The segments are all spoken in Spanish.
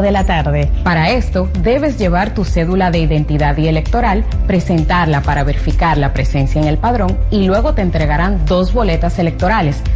de la tarde. Para esto, debes llevar tu cédula de identidad y electoral, presentarla para verificar la presencia en el padrón y luego te entregarán dos boletas electorales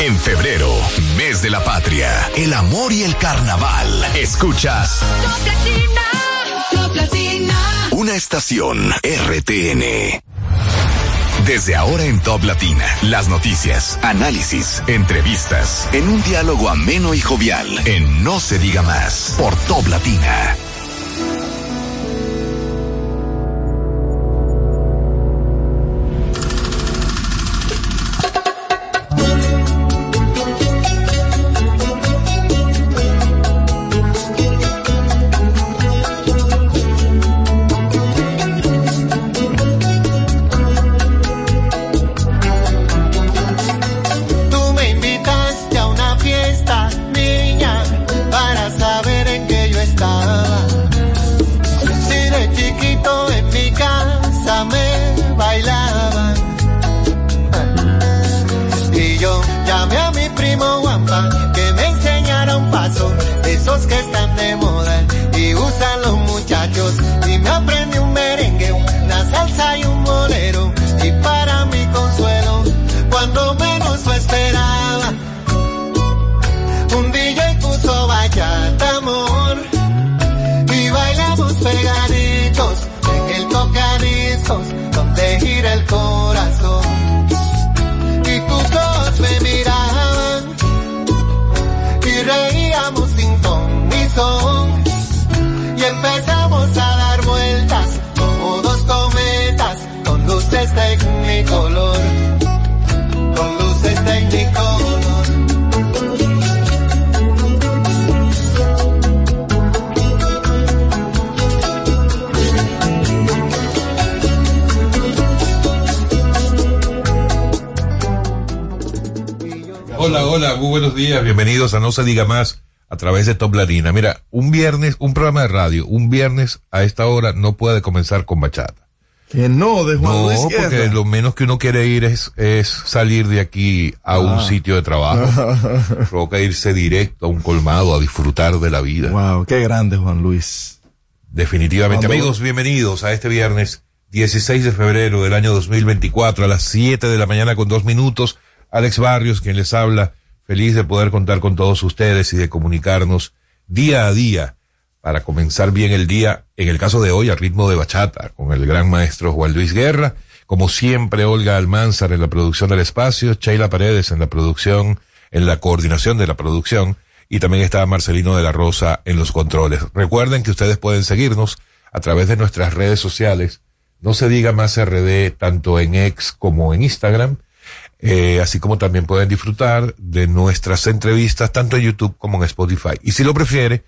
En febrero, mes de la patria, el amor y el carnaval. Escuchas. Una estación RTN. Desde ahora en Top Latina, las noticias, análisis, entrevistas, en un diálogo ameno y jovial, en No se diga más, por Top Latina. No se diga más a través de Top Latina. Mira, un viernes, un programa de radio, un viernes a esta hora no puede comenzar con bachata. Que no, de Juan No, porque lo menos que uno quiere ir es, es salir de aquí a un ah. sitio de trabajo. Provoca irse directo a un colmado a disfrutar de la vida. Wow, qué grande Juan Luis. Definitivamente. Amigos, bienvenidos a este viernes 16 de febrero del año 2024 a las 7 de la mañana con dos minutos. Alex Barrios, quien les habla Feliz de poder contar con todos ustedes y de comunicarnos día a día para comenzar bien el día, en el caso de hoy, a ritmo de bachata, con el gran maestro Juan Luis Guerra, como siempre Olga Almanzar en la producción del espacio, Sheila Paredes en la producción, en la coordinación de la producción, y también está Marcelino de la Rosa en los controles. Recuerden que ustedes pueden seguirnos a través de nuestras redes sociales, no se diga más RD tanto en X como en Instagram, eh, así como también pueden disfrutar de nuestras entrevistas tanto en YouTube como en Spotify. Y si lo prefiere,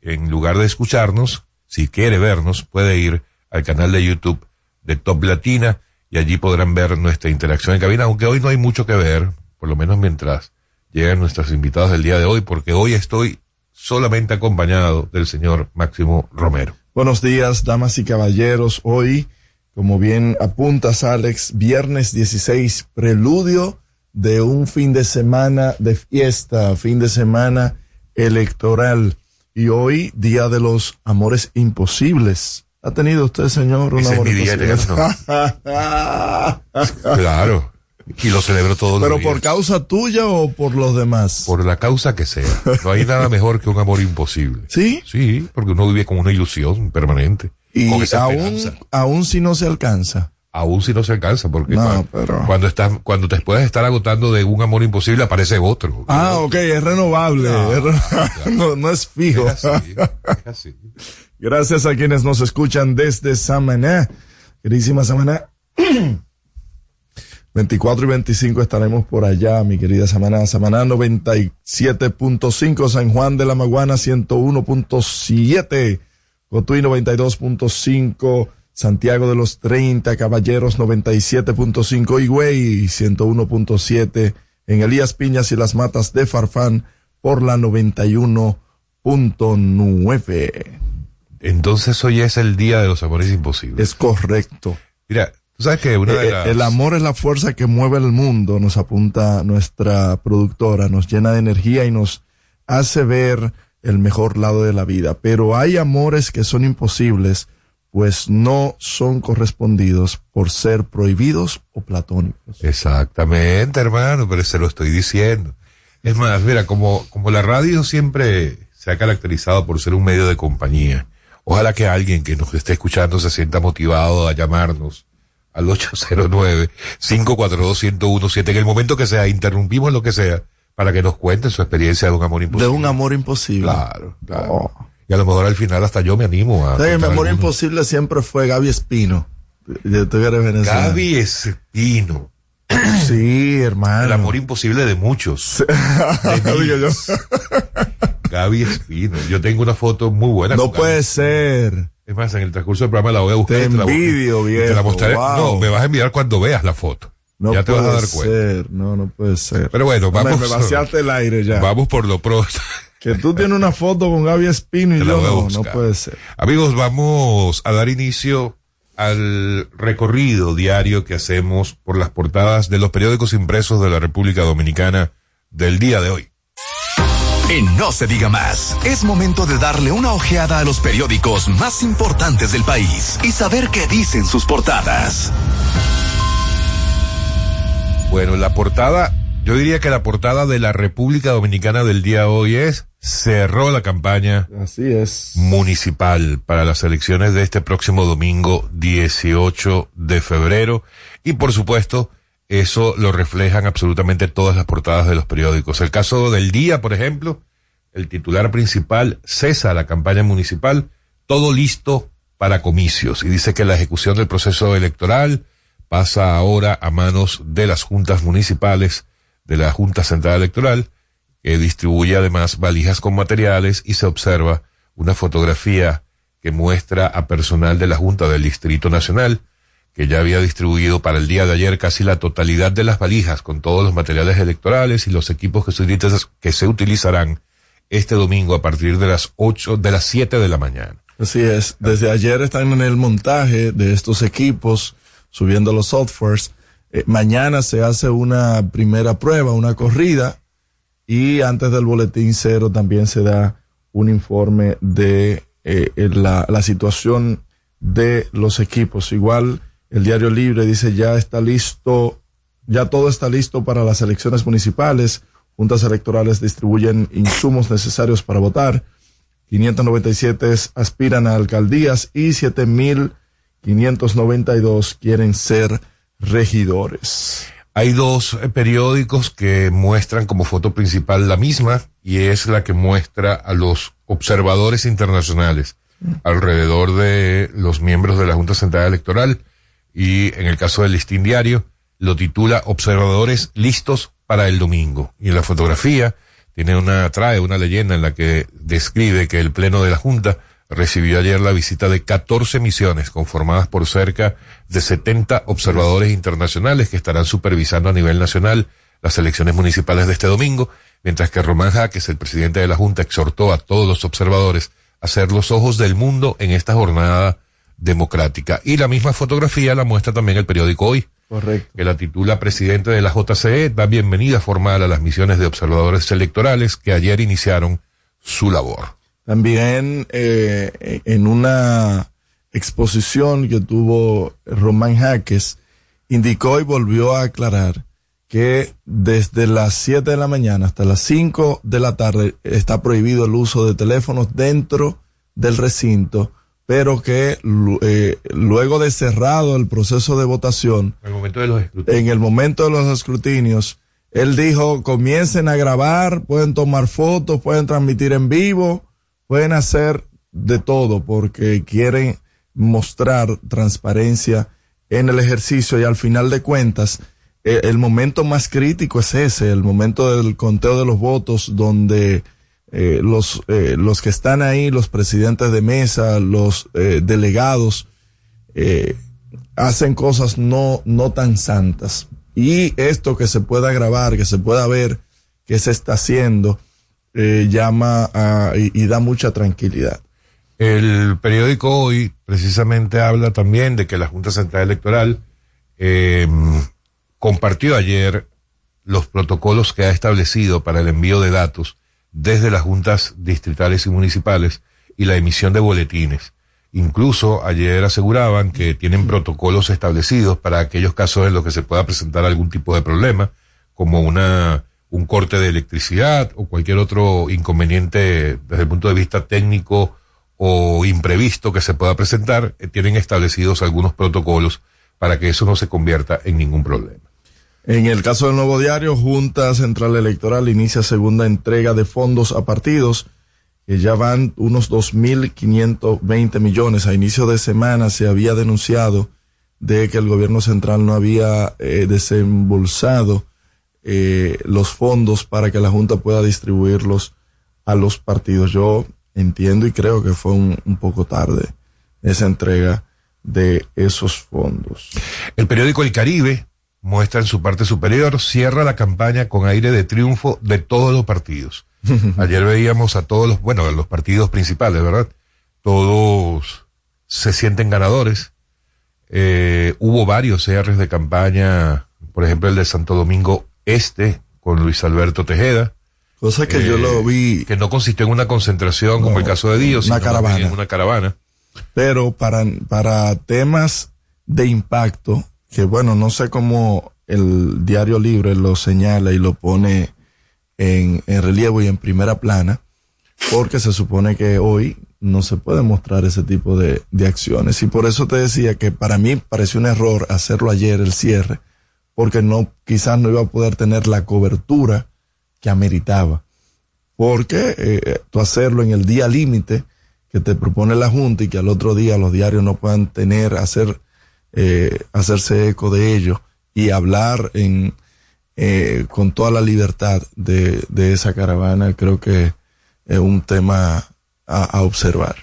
en lugar de escucharnos, si quiere vernos, puede ir al canal de YouTube de Top Latina y allí podrán ver nuestra interacción en cabina, aunque hoy no hay mucho que ver, por lo menos mientras llegan nuestros invitados del día de hoy, porque hoy estoy solamente acompañado del señor Máximo Romero. Buenos días, damas y caballeros. Hoy como bien apuntas, Alex, viernes 16, preludio de un fin de semana de fiesta, fin de semana electoral. Y hoy, Día de los Amores Imposibles. ¿Ha tenido usted, señor, un amor imposible? claro. Y lo celebro todos ¿Pero por causa tuya o por los demás? Por la causa que sea. No hay nada mejor que un amor imposible. ¿Sí? Sí, porque uno vive con una ilusión permanente. Y aún, aún si no se alcanza. aún si no se alcanza, porque No, cuando, pero- cuando estás, cuando te puedes estar agotando de un amor imposible, aparece otro. Ah, ok, es renovable. No, es no, no es fijo. Es así, es así. Gracias a quienes nos escuchan desde Samaná. Queridísima Samaná. 24 y 25 estaremos por allá, mi querida Samaná. Samaná 97.5, San Juan de la Maguana 101.7, Cotuí 92.5, Santiago de los 30, Caballeros 97.5, Higüey 101.7, en Elías Piñas y las Matas de Farfán por la 91.9. Entonces hoy es el día de los amores imposibles. Es correcto. Mira, tú sabes que una de Eh, las... El amor es la fuerza que mueve el mundo, nos apunta nuestra productora, nos llena de energía y nos hace ver el mejor lado de la vida. Pero hay amores que son imposibles, pues no son correspondidos por ser prohibidos o platónicos. Exactamente, hermano, pero se lo estoy diciendo. Es más, mira, como, como la radio siempre se ha caracterizado por ser un medio de compañía, ojalá que alguien que nos esté escuchando se sienta motivado a llamarnos al 809-542-1017 en el momento que sea, interrumpimos lo que sea, para que nos cuenten su experiencia de un amor De imposible. un amor imposible. Claro, claro. Oh. Y a lo mejor al final hasta yo me animo a... ¿Sabes que mi amor alguno. imposible siempre fue Gaby Espino. De- tú eres venezolano. Gaby Espino. Sí, hermano. El amor imposible de muchos. De. Gaby Espino. Yo tengo una foto muy buena. No Gaby. puede ser. Es más, en el transcurso del programa la voy a buscar. Te la envidio, y Te la viejo, mostraré. wow. No, me vas a enviar cuando veas la foto. No ya te puede vas a dar cuenta. ser. No, no puede ser. Pero bueno, Hombre, vamos. Me vaciaste el aire ya. Vamos por lo pronto. Que tú tienes una foto con Gaby Espino y yo no, no puede ser. Amigos, vamos a dar inicio al recorrido diario que hacemos por las portadas de los periódicos impresos de la República Dominicana del día de hoy. En No se diga más, es momento de darle una ojeada a los periódicos más importantes del país y saber qué dicen sus portadas. Bueno, la portada, yo diría que la portada de la República Dominicana del día de hoy es cerró la campaña Así es. municipal para las elecciones de este próximo domingo 18 de febrero y por supuesto eso lo reflejan absolutamente todas las portadas de los periódicos. El caso del día, por ejemplo, el titular principal cesa la campaña municipal, todo listo para comicios y dice que la ejecución del proceso electoral pasa ahora a manos de las juntas municipales, de la Junta Central Electoral, que distribuye además valijas con materiales y se observa una fotografía que muestra a personal de la Junta del Distrito Nacional, que ya había distribuido para el día de ayer casi la totalidad de las valijas con todos los materiales electorales y los equipos que se, utilizarán este domingo a partir de las ocho, de las siete de la mañana. Así es. Desde ayer están en el montaje de estos equipos, subiendo los softwares. Eh, mañana se hace una primera prueba, una corrida, y antes del boletín cero también se da un informe de eh, eh, la, la situación de los equipos. Igual el Diario Libre dice ya está listo, ya todo está listo para las elecciones municipales. Juntas electorales distribuyen insumos necesarios para votar. 597 aspiran a alcaldías y 7.592 quieren ser regidores. Hay dos eh, periódicos que muestran como foto principal la misma y es la que muestra a los observadores internacionales alrededor de los miembros de la Junta Central Electoral y en el caso del listín diario lo titula Observadores listos para el domingo y en la fotografía tiene una trae una leyenda en la que describe que el pleno de la Junta recibió ayer la visita de 14 misiones conformadas por cerca de 70 observadores internacionales que estarán supervisando a nivel nacional las elecciones municipales de este domingo, mientras que Román Jaques, el presidente de la Junta, exhortó a todos los observadores a ser los ojos del mundo en esta jornada democrática. Y la misma fotografía la muestra también el periódico Hoy, Correcto. que la titula Presidente de la JCE da bienvenida formal a las misiones de observadores electorales que ayer iniciaron su labor. También eh, en una exposición que tuvo Román Jaques, indicó y volvió a aclarar que desde las 7 de la mañana hasta las 5 de la tarde está prohibido el uso de teléfonos dentro del recinto pero que eh, luego de cerrado el proceso de votación, en el momento de los escrutinios, en el momento de los escrutinios él dijo, comiencen a grabar, pueden tomar fotos, pueden transmitir en vivo, pueden hacer de todo porque quieren mostrar transparencia en el ejercicio y al final de cuentas, eh, el momento más crítico es ese, el momento del conteo de los votos donde eh, los, eh, los que están ahí, los presidentes de mesa, los eh, delegados, hacen cosas no, no tan santas. Y esto que se pueda grabar, que se pueda ver que se está haciendo, llama a, y, da mucha tranquilidad. El periódico hoy precisamente habla también de que la Junta Central Electoral compartió ayer los protocolos que ha establecido para el envío de datos desde las juntas distritales y municipales y la emisión de boletines. Incluso ayer aseguraban que tienen protocolos establecidos para aquellos casos en los que se pueda presentar algún tipo de problema, como una, un corte de electricidad o cualquier otro inconveniente desde el punto de vista técnico o imprevisto que se pueda presentar, eh, tienen establecidos algunos protocolos para que eso no se convierta en ningún problema. En el caso del nuevo diario, Junta Central Electoral inicia segunda entrega de fondos a partidos, que ya van unos 2.520 millones. A inicio de semana se había denunciado de que el gobierno central no había eh, desembolsado eh, los fondos para que la Junta pueda distribuirlos a los partidos. Yo entiendo y creo que fue un, un poco tarde esa entrega de esos fondos. El periódico El Caribe muestra en su parte superior, cierra la campaña con aire de triunfo de todos los partidos. Ayer veíamos a todos los, bueno, los partidos principales, ¿verdad? Todos se sienten ganadores. Eh, hubo varios cierres de campaña, por ejemplo el de Santo Domingo Este con Luis Alberto Tejeda. Cosa que yo lo eh, vi. Que no consistió en una concentración como el caso de Dios, una caravana. en una caravana. Pero para, para temas de impacto, que bueno, no sé cómo el diario libre lo señala y lo pone en, en relieve y en primera plana, porque se supone que hoy no se puede mostrar ese tipo de, de acciones. Y por eso te decía que para mí pareció un error hacerlo ayer, el cierre, porque no, quizás no iba a poder tener la cobertura que ameritaba. Porque eh, tú hacerlo en el día límite que te propone la Junta y que al otro día los diarios no puedan tener, hacer eh, hacerse eco de ello y hablar en, eh, con toda la libertad de, de, esa caravana, creo que es un tema a, observar.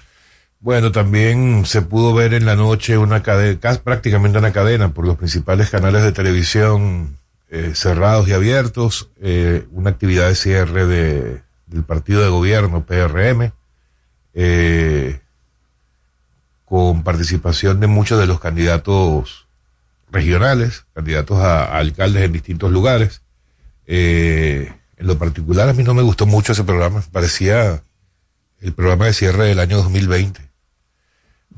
Bueno, también se pudo ver en la noche una cadena, prácticamente una cadena por los principales canales de televisión eh, cerrados y abiertos, eh, una actividad de cierre de, del partido de gobierno PRM. Eh, con participación de muchos de los candidatos regionales, candidatos a, alcaldes en distintos lugares. En lo particular, a mí no me gustó mucho ese programa, parecía el programa de cierre del año 2020.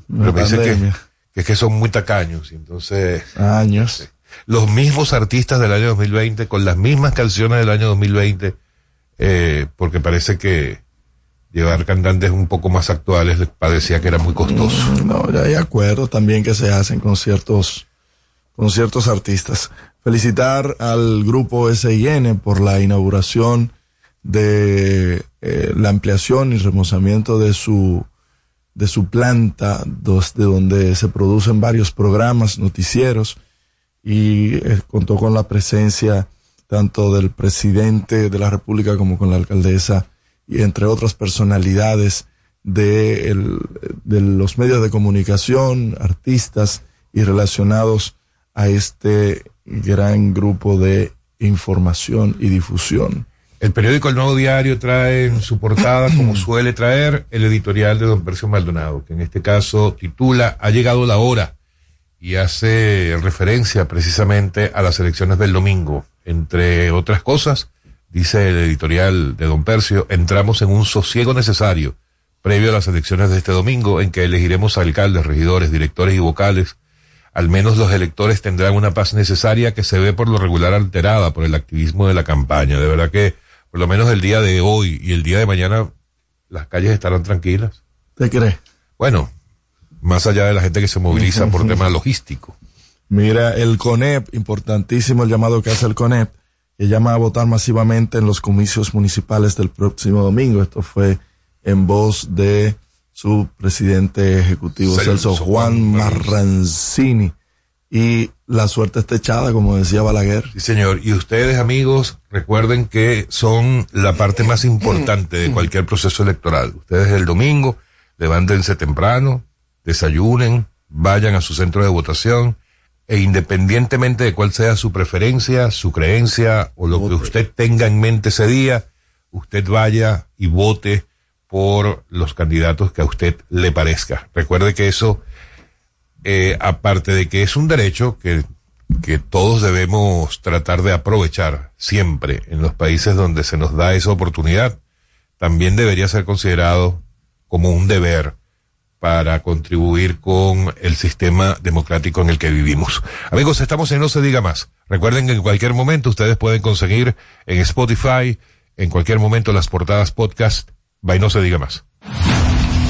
Pero me dice que, que, es que son muy tacaños, entonces... Años. Los mismos artistas del año 2020, con las mismas canciones del año 2020, eh, porque parece que llevar cantantes un poco más actuales les parecía que era muy costoso. Mm, no, ya hay acuerdos también que se hacen con ciertos, con ciertos artistas. Felicitar al grupo SIN por la inauguración de eh, la ampliación y remozamiento de su de su planta, de donde se producen varios programas noticieros y eh, contó con la presencia tanto del presidente de la República como con la alcaldesa y entre otras personalidades de, los medios de comunicación, artistas y relacionados a este gran grupo de información y difusión. El periódico El Nuevo Diario trae en su portada, como suele traer, el editorial de don Percio Maldonado, que en este caso titula Ha llegado la hora y hace referencia precisamente a las elecciones del domingo. Entre otras cosas, dice el editorial de Don Percio, entramos en un sosiego necesario previo a las elecciones de este domingo en que elegiremos alcaldes, regidores, directores y vocales. Al menos los electores tendrán una paz necesaria que se ve por lo regular alterada por el activismo de la campaña. De verdad que por lo menos el día de hoy y el día de mañana las calles estarán tranquilas. ¿Te crees? Bueno, más allá de la gente que se moviliza por tema logístico. Mira, el CONEP, importantísimo el llamado que hace el CONEP, que llama a votar masivamente en los comicios municipales del próximo domingo. Esto fue en voz de su presidente ejecutivo Celso, Juan Marrancini. Y la suerte está echada, como decía Balaguer. Sí, señor. Y ustedes, amigos, recuerden que son la parte más importante de cualquier proceso electoral. Ustedes el domingo levántense temprano, desayunen, vayan a su centro de votación e independientemente de cuál sea su preferencia, su creencia o lo que usted tenga en mente ese día, usted vaya y vote por los candidatos que a usted le parezca. Recuerde que eso, eh, aparte de que es un derecho que, todos debemos tratar de aprovechar siempre en los países donde se nos da esa oportunidad, también debería ser considerado como un deber para contribuir con el sistema democrático en el que vivimos. Amigos, estamos en No se diga más. Recuerden que en cualquier momento ustedes pueden conseguir en Spotify, en cualquier momento las portadas podcast, by No se diga más.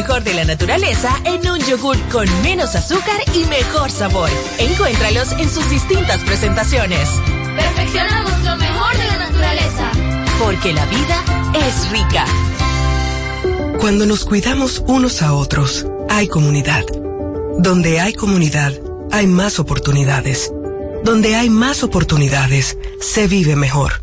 Mejor de la naturaleza en un yogur con menos azúcar y mejor sabor. Encuéntralos en sus distintas presentaciones. Perfeccionamos lo mejor de la naturaleza. Porque la vida es rica. Cuando nos cuidamos unos a otros, hay comunidad. Donde hay comunidad, hay más oportunidades. Donde hay más oportunidades, se vive mejor.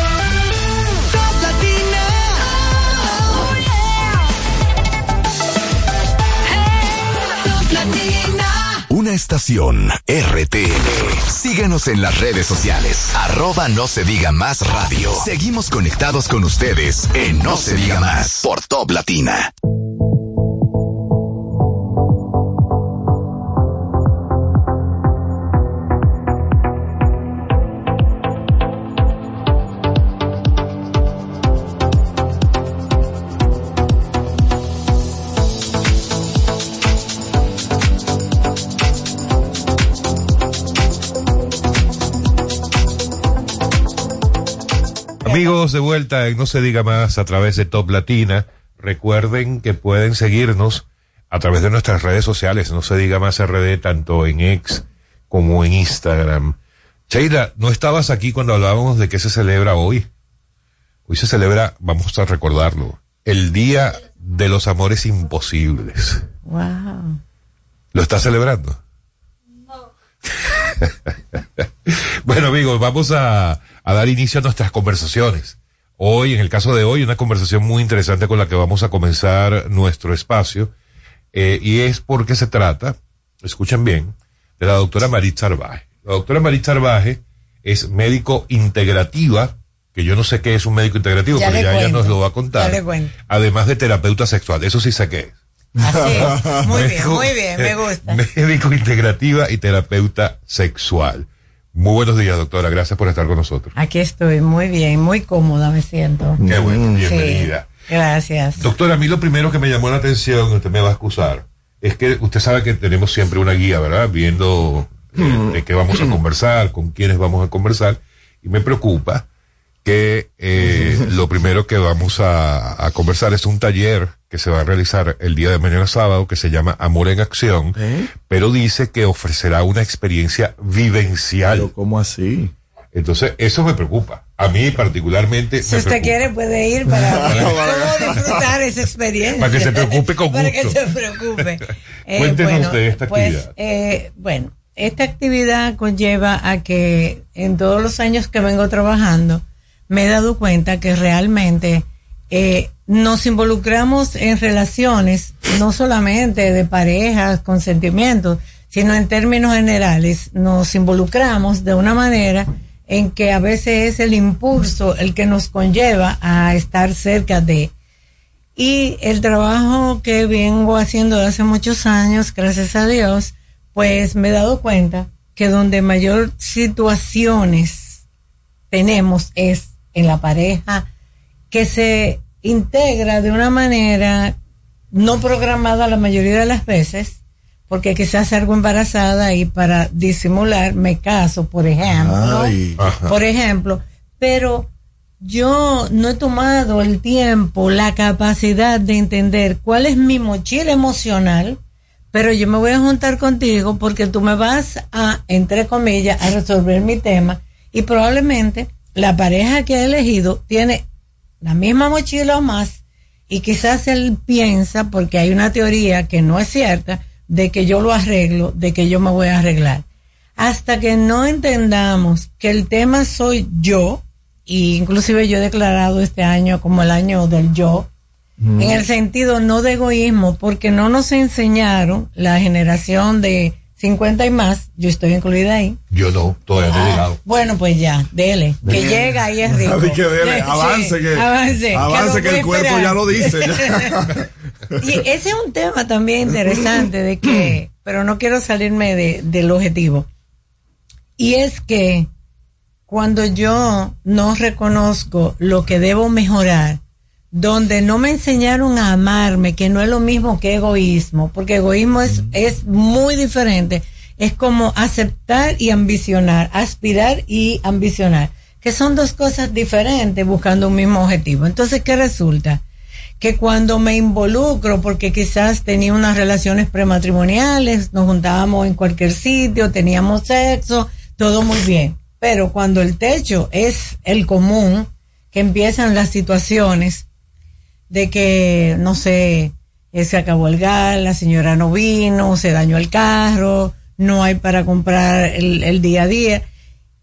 Una estación RTL. Síguenos en las redes sociales. Arroba no se diga más radio. Seguimos conectados con ustedes en No se diga más por Top Latina. Amigos, de vuelta en No se diga más a través de Top Latina. Recuerden que pueden seguirnos a través de nuestras redes sociales, No se diga más RD, tanto en X como en Instagram. Sheila, ¿no estabas aquí cuando hablábamos de qué se celebra hoy? Hoy se celebra, vamos a recordarlo, el Día de los Amores Imposibles. Wow. ¿Lo estás celebrando? bueno amigos, vamos a, a dar inicio a nuestras conversaciones. Hoy, en el caso de hoy, una conversación muy interesante con la que vamos a comenzar nuestro espacio. eh, y es porque se trata, escuchen bien, de la doctora Marit Sarvaje. La doctora Marit Sarvaje es médico integrativa, que yo no sé qué es un médico integrativo, Ya pero ya ella nos lo va a contar. Además de terapeuta sexual, eso sí sé qué es. Así es. Muy bien, muy bien, me gusta. Médico integrativa y terapeuta sexual. Muy buenos días, doctora. Gracias por estar con nosotros. Aquí estoy, muy bien, muy cómoda me siento. Qué bueno, Sí, bienvenida. gracias. Doctora, a mí lo primero que me llamó la atención, usted me va a excusar, es que usted sabe que tenemos siempre una guía, ¿verdad? Viendo eh, de qué vamos a conversar, con quiénes vamos a conversar, y me preocupa que eh, lo primero que vamos a, a conversar es un taller que se va a realizar el día de mañana sábado que se llama Amor en Acción, ¿Eh? pero dice que ofrecerá una experiencia vivencial. Pero ¿cómo así? Entonces, eso me preocupa. A mí particularmente Si me usted preocupa. quiere puede ir para cómo disfrutar esa experiencia. Para que se preocupe con Para que gusto. se preocupe. Eh, Cuéntenos de esta pues, actividad. eh, bueno, esta actividad conlleva a que en todos los años que vengo trabajando me he dado cuenta que realmente eh, nos involucramos en relaciones no solamente de parejas con sentimientos, sino en términos generales nos involucramos de una manera en que a veces es el impulso el que nos conlleva a estar cerca de. Y el trabajo que vengo haciendo hace muchos años, gracias a Dios, pues me he dado cuenta que donde mayor situaciones tenemos es en la pareja que se integra de una manera no programada la mayoría de las veces, porque quizás salgo embarazada y para disimular me caso, por ejemplo. Ay. Por ejemplo, pero yo no he tomado el tiempo, la capacidad de entender cuál es mi mochila emocional, pero yo me voy a juntar contigo porque tú me vas a, entre comillas, a resolver mi tema y probablemente la pareja que he elegido tiene la misma mochila o más y quizás él piensa, porque hay una teoría que no es cierta, de que yo lo arreglo, de que yo me voy a arreglar. Hasta que no entendamos que el tema soy yo, y inclusive yo he declarado este año como el año del yo, en el sentido no de egoísmo, porque no nos enseñaron la generación de 50 y más, yo estoy incluida ahí. Yo no, todavía no he llegado. Bueno, pues ya, dele, que llega y es rico. Así que dele, Sí, avance que, avance, avance que el cuerpo esperar. ya lo dice. ya. Y ese es un tema también interesante de que, pero no quiero salirme de, del objetivo. Y es que cuando yo no reconozco lo que debo mejorar, donde no me enseñaron a amarme, que no es lo mismo que egoísmo, porque egoísmo es, es muy diferente. Es como aceptar y ambicionar, aspirar y ambicionar, que son dos cosas diferentes buscando un mismo objetivo. Entonces, ¿qué resulta? que cuando me involucro, porque quizás tenía unas relaciones prematrimoniales, nos juntábamos en cualquier sitio, teníamos sexo, todo muy bien. Pero cuando el techo es el común, que empiezan las situaciones de que, no sé, eh, se acabó el gas, la señora no vino, se dañó el carro, no hay para comprar el, el día a día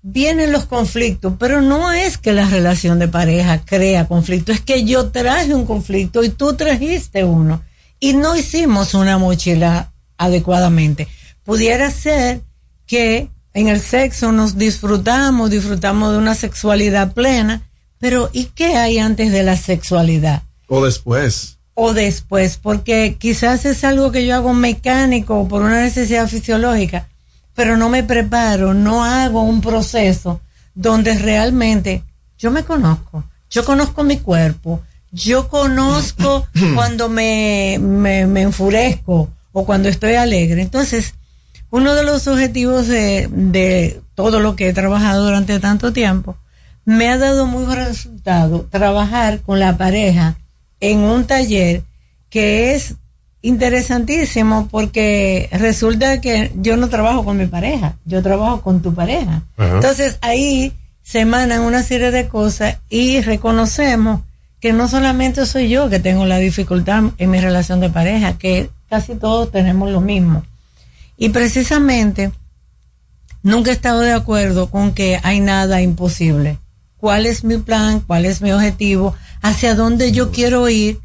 vienen los conflictos, pero no es que la relación de pareja crea conflicto, es que yo traje un conflicto y tú trajiste uno y no hicimos una mochila adecuadamente. Pudiera ser que en el sexo nos disfrutamos, disfrutamos de una sexualidad plena, pero ¿y qué hay antes de la sexualidad? O después. o después, porque quizás es algo que yo hago mecánico por una necesidad fisiológica, pero no me preparo, no hago un proceso donde realmente yo me conozco, yo conozco mi cuerpo, yo conozco cuando me, me, me enfurezco o cuando estoy alegre. Entonces, uno de los objetivos de, de todo lo que he trabajado durante tanto tiempo, me ha dado muy buen resultado trabajar con la pareja en un taller que es interesantísimo porque resulta que yo no trabajo con mi pareja, yo trabajo con tu pareja. Ajá. Entonces ahí se emanan una serie de cosas y reconocemos que no solamente soy yo que tengo la dificultad en mi relación de pareja, que casi todos tenemos lo mismo. Y precisamente nunca he estado de acuerdo con que hay nada imposible. ¿Cuál es mi plan? ¿Cuál es mi objetivo? ¿Hacia dónde yo quiero ir?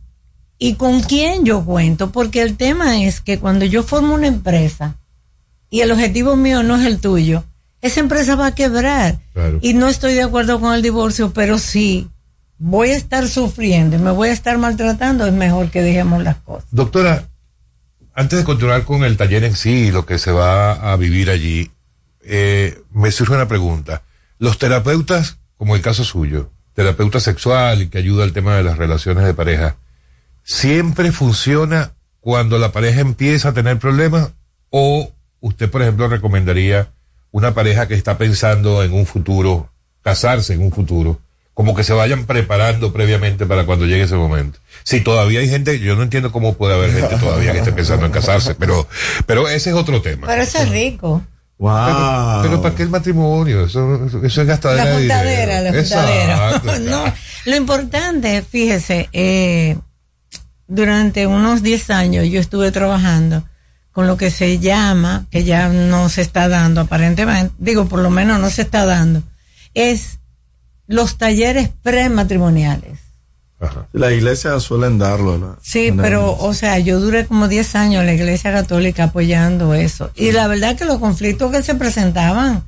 ¿Y con quién yo cuento? Porque el tema es que cuando yo formo una empresa y el objetivo mío no es el tuyo, esa empresa va a quebrar. Claro. Y no estoy de acuerdo con el divorcio, pero sí voy a estar sufriendo y me voy a estar maltratando, es mejor que dejemos las cosas. Doctora, antes de continuar con el taller en sí y lo que se va a vivir allí, eh, me surge una pregunta. Los terapeutas, como el caso suyo, terapeuta sexual y que ayuda al tema de las relaciones de pareja, ¿siempre funciona cuando la pareja empieza a tener problemas o usted, por ejemplo, recomendaría una pareja que está pensando en un futuro, casarse en un futuro, como que se vayan preparando previamente para cuando llegue ese momento. Si todavía hay gente, yo no entiendo cómo puede haber gente todavía que esté pensando en casarse, pero, pero ese es otro tema. Pero eso es rico. Wow. Pero, pero ¿para qué el matrimonio? Eso, eso es gastadera La de juntadera, la dinero. juntadera. Exacto, no, lo importante, fíjese, eh, durante unos 10 años yo estuve trabajando con lo que se llama, que ya no se está dando aparentemente, digo, por lo menos no se está dando, es los talleres prematrimoniales. Ajá. La iglesia suelen darlo. Sí, pero, o sea, yo duré como 10 años en la iglesia católica apoyando eso. Y la verdad que los conflictos que se presentaban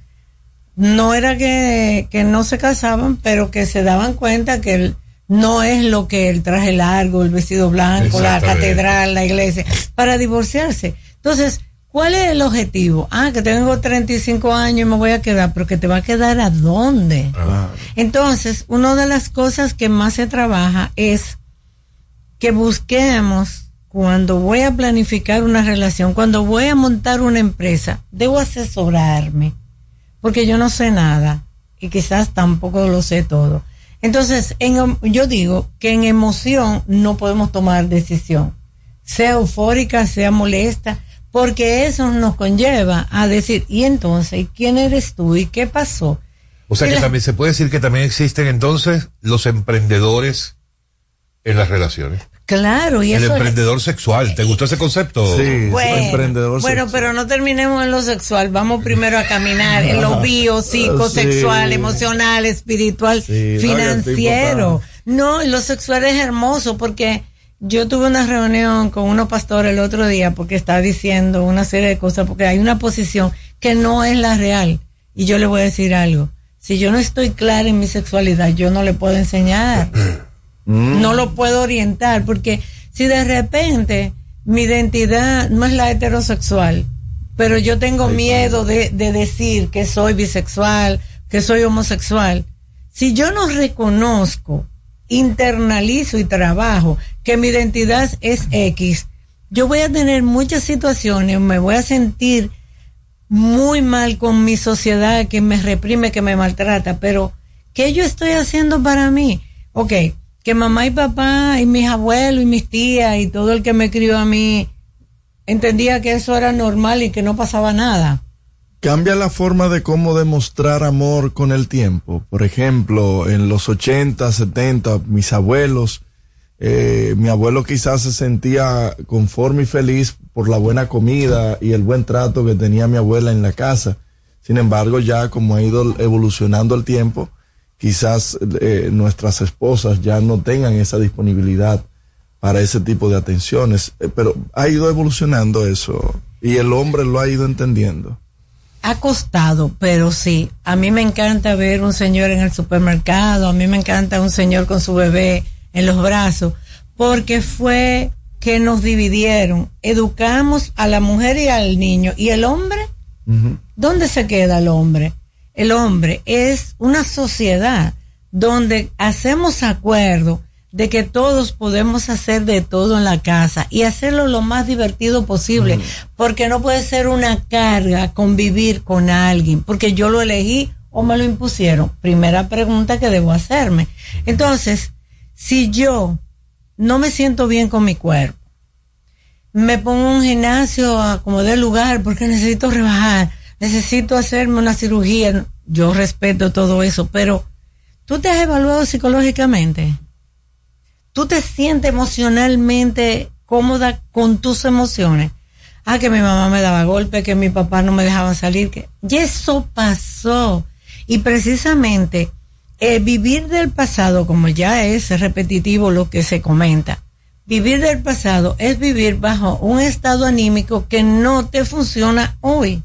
no era que, que no se casaban, pero que se daban cuenta que el- no es lo que el traje largo, el vestido blanco, la catedral, la iglesia, para divorciarse. Entonces, ¿cuál es el objetivo? Ah, que tengo 35 años y me voy a quedar, pero que te va a quedar a dónde? Ah, Entonces, una de las cosas que más se trabaja es que busquemos, cuando voy a planificar una relación, cuando voy a montar una empresa, debo asesorarme, porque yo no sé nada y quizás tampoco lo sé todo. Entonces, en, yo digo que en emoción no podemos tomar decisión, sea eufórica, sea molesta, porque eso nos conlleva a decir, y entonces, ¿y ¿quién eres tú? ¿Y qué pasó? O sea Y que la- también se puede decir que también existen entonces los emprendedores en las relaciones. Claro, y El eso emprendedor sexual, ¿te gustó ese concepto? Sí, bueno, emprendedor bueno, sexual. pero no terminemos en lo sexual, vamos primero a caminar en lo bio, psicosexual, Sí. emocional, espiritual, Sí, financiero. No, y lo sexual es hermoso porque yo tuve una reunión con unos pastores el otro día porque estaba diciendo una serie de cosas, porque hay una posición que no es la real. Y yo le voy a decir algo. Si yo no estoy clara en mi sexualidad, yo no le puedo enseñar. Mm. No lo puedo orientar porque si de repente mi identidad no es la heterosexual, pero yo tengo miedo de, de decir que soy bisexual, que soy homosexual, si yo no reconozco, internalizo y trabajo que mi identidad es X, yo voy a tener muchas situaciones, me voy a sentir muy mal con mi sociedad que me reprime, que me maltrata, pero ¿qué yo estoy haciendo para mí? Ok, que mamá y papá y mis abuelos y mis tías y todo el que me crió a mí entendía que eso era normal y que no pasaba nada. Cambia la forma de cómo demostrar amor con el tiempo. Por ejemplo, en los 80, 70, mis abuelos, eh, mi abuelo quizás se sentía conforme y feliz por la buena comida y el buen trato que tenía mi abuela en la casa. Sin embargo, ya como ha ido evolucionando el tiempo, quizás eh, nuestras esposas ya no tengan esa disponibilidad para ese tipo de atenciones. Eh, pero ha ido evolucionando eso y el hombre lo ha ido entendiendo. Ha costado, pero sí, a mí me encanta ver un señor en el supermercado, a mí me encanta un señor con su bebé en los brazos, porque fue que nos dividieron, educamos a la mujer y al niño, y el hombre. ¿dónde se queda el hombre? El hombre es una sociedad donde hacemos acuerdo de que todos podemos hacer de todo en la casa y hacerlo lo más divertido posible, porque no puede ser una carga convivir con alguien, porque yo lo elegí o me lo impusieron. Primera pregunta que debo hacerme. Entonces, si yo no me siento bien con mi cuerpo, me pongo un gimnasio a como de lugar porque necesito rebajar, necesito hacerme una cirugía. Yo respeto todo eso, pero tú te has evaluado psicológicamente. Tú te sientes emocionalmente cómoda con tus emociones. Ah, que mi mamá me daba golpe, que mi papá no me dejaba salir, que y eso pasó. Y precisamente el vivir del pasado, como ya es repetitivo lo que se comenta, vivir del pasado es vivir bajo un estado anímico que no te funciona hoy.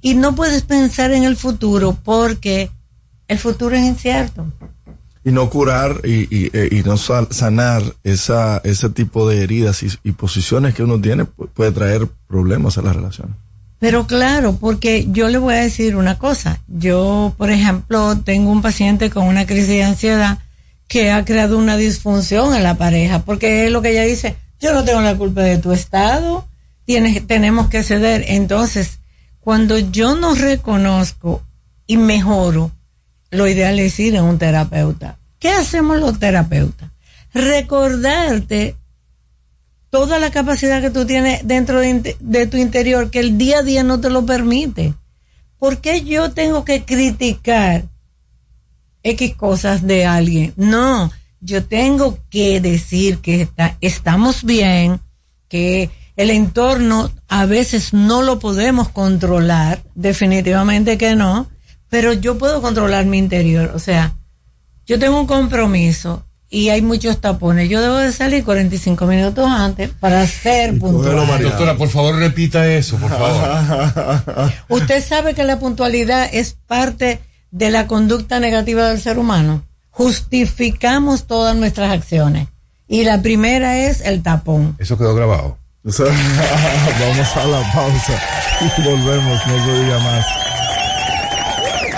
Y no puedes pensar en el futuro porque el futuro es incierto. Y no curar y, y, y no sa- sanar esa, ese tipo de heridas y, posiciones que uno tiene pu- puede traer problemas a la relación. Pero claro, porque yo le voy a decir una cosa. Yo, por ejemplo, tengo un paciente con una crisis de ansiedad que ha creado una disfunción en la pareja, porque es lo que ella dice, Yo no tengo la culpa de tu estado. Tienes, tenemos que ceder. Entonces, cuando yo no reconozco y mejoro, lo ideal es ir a un terapeuta. ¿Qué hacemos los terapeutas? Recordarte toda la capacidad que tú tienes dentro de, tu interior, que el día a día no te lo permite. ¿Por qué yo tengo que criticar X cosas de alguien? No, yo tengo que decir que está, estamos bien, que el entorno a veces no lo podemos controlar, definitivamente que no, pero yo puedo controlar mi interior. O sea, yo tengo un compromiso y hay muchos tapones. Yo debo de salir 45 minutos antes para ser puntual. Doctora, por favor, repita eso, por favor. Usted sabe que la puntualidad es parte de la conducta negativa del ser humano. Justificamos todas nuestras acciones. Y la primera es el tapón. Eso quedó grabado. Vamos a la pausa y volvemos, no se diga más.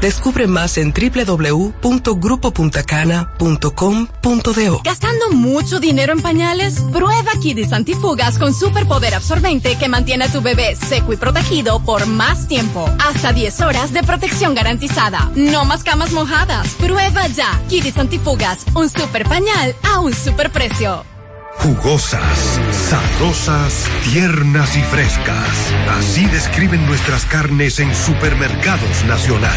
Descubre más en www.grupopuntacana.com.do. ¿Gastando mucho dinero en pañales? Prueba Kidis Antifugas con superpoder absorbente que mantiene a tu bebé seco y protegido por más tiempo. Hasta 10 horas de protección garantizada. No más camas mojadas. Prueba ya. Kidis Antifugas, un super pañal a un super precio. Jugosas, sabrosas, tiernas y frescas. Así describen nuestras carnes en Supermercados Nacional.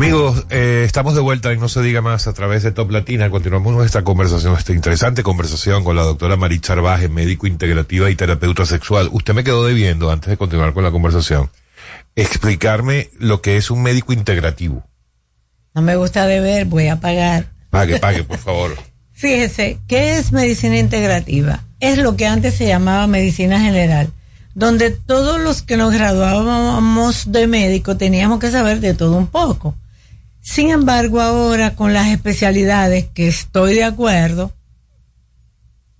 Amigos, eh, estamos de vuelta en No se diga más a través de Top Latina. Continuamos nuestra conversación, esta interesante conversación con la doctora Marit Charvaje, médico integrativa y terapeuta sexual. Usted me quedó debiendo, antes de continuar con la conversación, explicarme lo que es un médico integrativo. No me gusta deber, voy a pagar. Pague, pague, por favor. Fíjese, ¿qué es medicina integrativa? Es lo que antes se llamaba medicina general donde todos los que nos graduábamos de médico teníamos que saber de todo un poco. Sin embargo, ahora con las especialidades que estoy de acuerdo,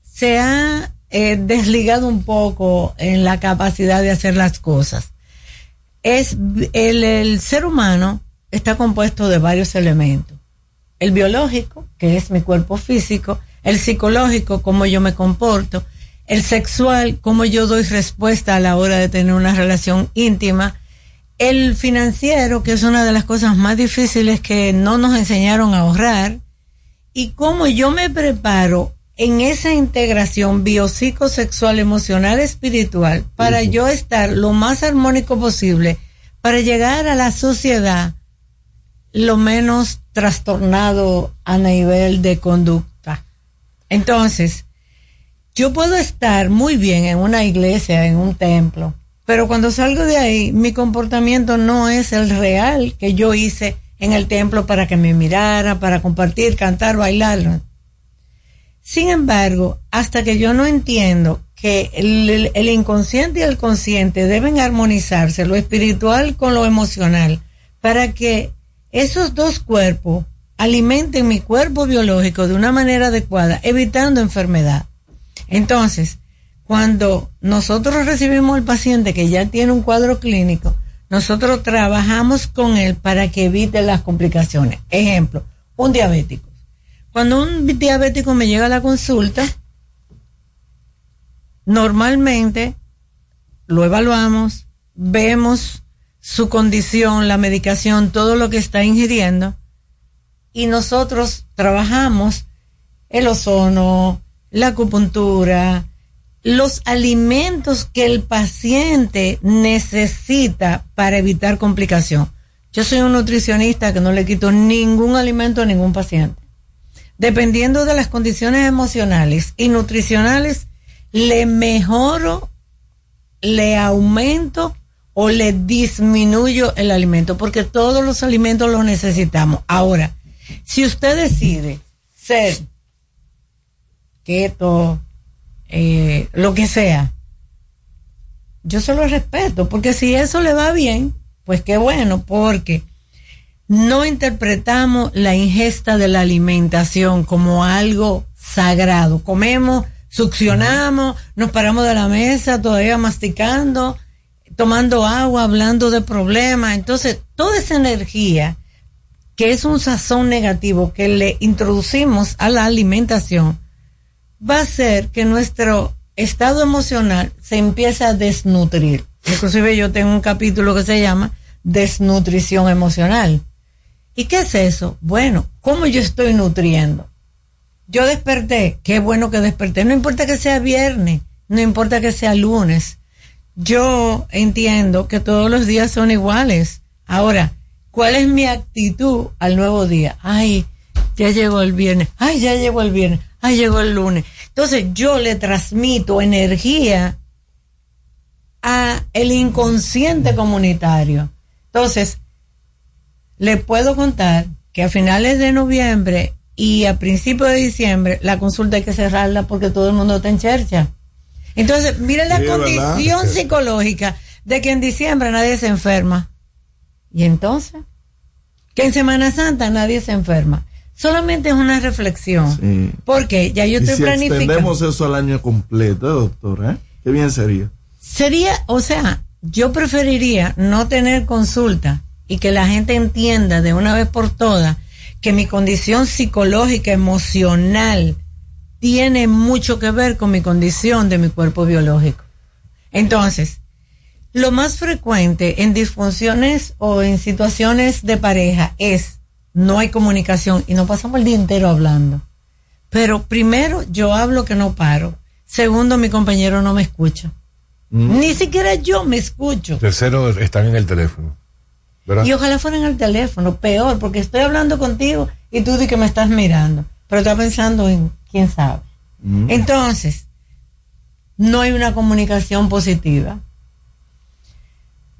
se ha eh, desligado un poco en la capacidad de hacer las cosas. Es el, el ser humano está compuesto de varios elementos. El biológico, que es mi cuerpo físico, el psicológico, cómo yo me comporto, el sexual, cómo yo doy respuesta a la hora de tener una relación íntima, El financiero, que es una de las cosas más difíciles que no nos enseñaron a ahorrar, y cómo yo me preparo en esa integración biopsicosexual, emocional, espiritual, para yo estar lo más armónico posible, para llegar a la sociedad lo menos trastornado a nivel de conducta. Entonces, yo puedo estar muy bien en una iglesia, en un templo, pero cuando salgo de ahí, mi comportamiento no es el real que yo hice en el templo para que me mirara, para compartir, cantar, bailar. Sin embargo, hasta que yo no entiendo que el, inconsciente y el consciente deben armonizarse, lo espiritual con lo emocional, para que esos dos cuerpos alimenten mi cuerpo biológico de una manera adecuada, evitando enfermedad. Entonces, cuando nosotros recibimos al paciente que ya tiene un cuadro clínico, nosotros trabajamos con él para que evite las complicaciones. Ejemplo, un diabético. Cuando un diabético me llega a la consulta, normalmente lo evaluamos, vemos su condición, la medicación, todo lo que está ingiriendo, y nosotros trabajamos el ozono, la acupuntura, los alimentos que el paciente necesita para evitar complicación. Yo soy un nutricionista que no le quito ningún alimento a ningún paciente. Dependiendo de las condiciones emocionales y nutricionales, le mejoro, le aumento o le disminuyo el alimento, porque todos los alimentos los necesitamos. Ahora, si usted decide ser keto, eh, lo que sea, yo se lo respeto, porque si eso le va bien, pues qué bueno, porque no interpretamos la ingesta de la alimentación como algo sagrado. Comemos, succionamos, nos paramos de la mesa todavía masticando, tomando agua, hablando de problemas. Entonces, toda esa energía que es un sazón negativo que le introducimos a la alimentación, va a hacer que nuestro estado emocional se empiece a desnutrir. Inclusive yo tengo un capítulo que se llama desnutrición emocional. ¿Y qué es eso? Bueno, ¿cómo yo estoy nutriendo? Yo desperté, qué bueno que desperté, no importa que sea viernes, no importa que sea lunes. Yo entiendo que todos los días son iguales. Ahora, ¿cuál es mi actitud al nuevo día? Ay, ya llegó el viernes, ay, ya llegó el viernes, ay, llegó el lunes. Entonces yo le transmito energía a el inconsciente comunitario. Entonces, le puedo contar que a finales de noviembre y a principios de diciembre la consulta hay que cerrarla porque todo el mundo está en chercha. Entonces, mire la condición psicológica de que en diciembre nadie se enferma. Y entonces, que en Semana Santa nadie se enferma. Solamente es una reflexión. Porque ya yo estoy si planificando. Extendemos eso al año completo, doctor, ¿eh? Qué bien sería. Sería, o sea, yo preferiría no tener consulta y que la gente entienda de una vez por todas que mi condición psicológica, emocional, tiene mucho que ver con mi condición de mi cuerpo biológico. Entonces, lo más frecuente en disfunciones o en situaciones de pareja es no hay comunicación y no pasamos el día entero hablando. Pero primero, yo hablo que no paro. Segundo, mi compañero no me escucha. Mm. Ni siquiera yo me escucho. Tercero, están en el teléfono. Y ojalá fueran el teléfono, peor, porque estoy hablando contigo y tú di que me estás mirando, pero estás pensando en quién sabe. Mm. Entonces, no hay una comunicación positiva,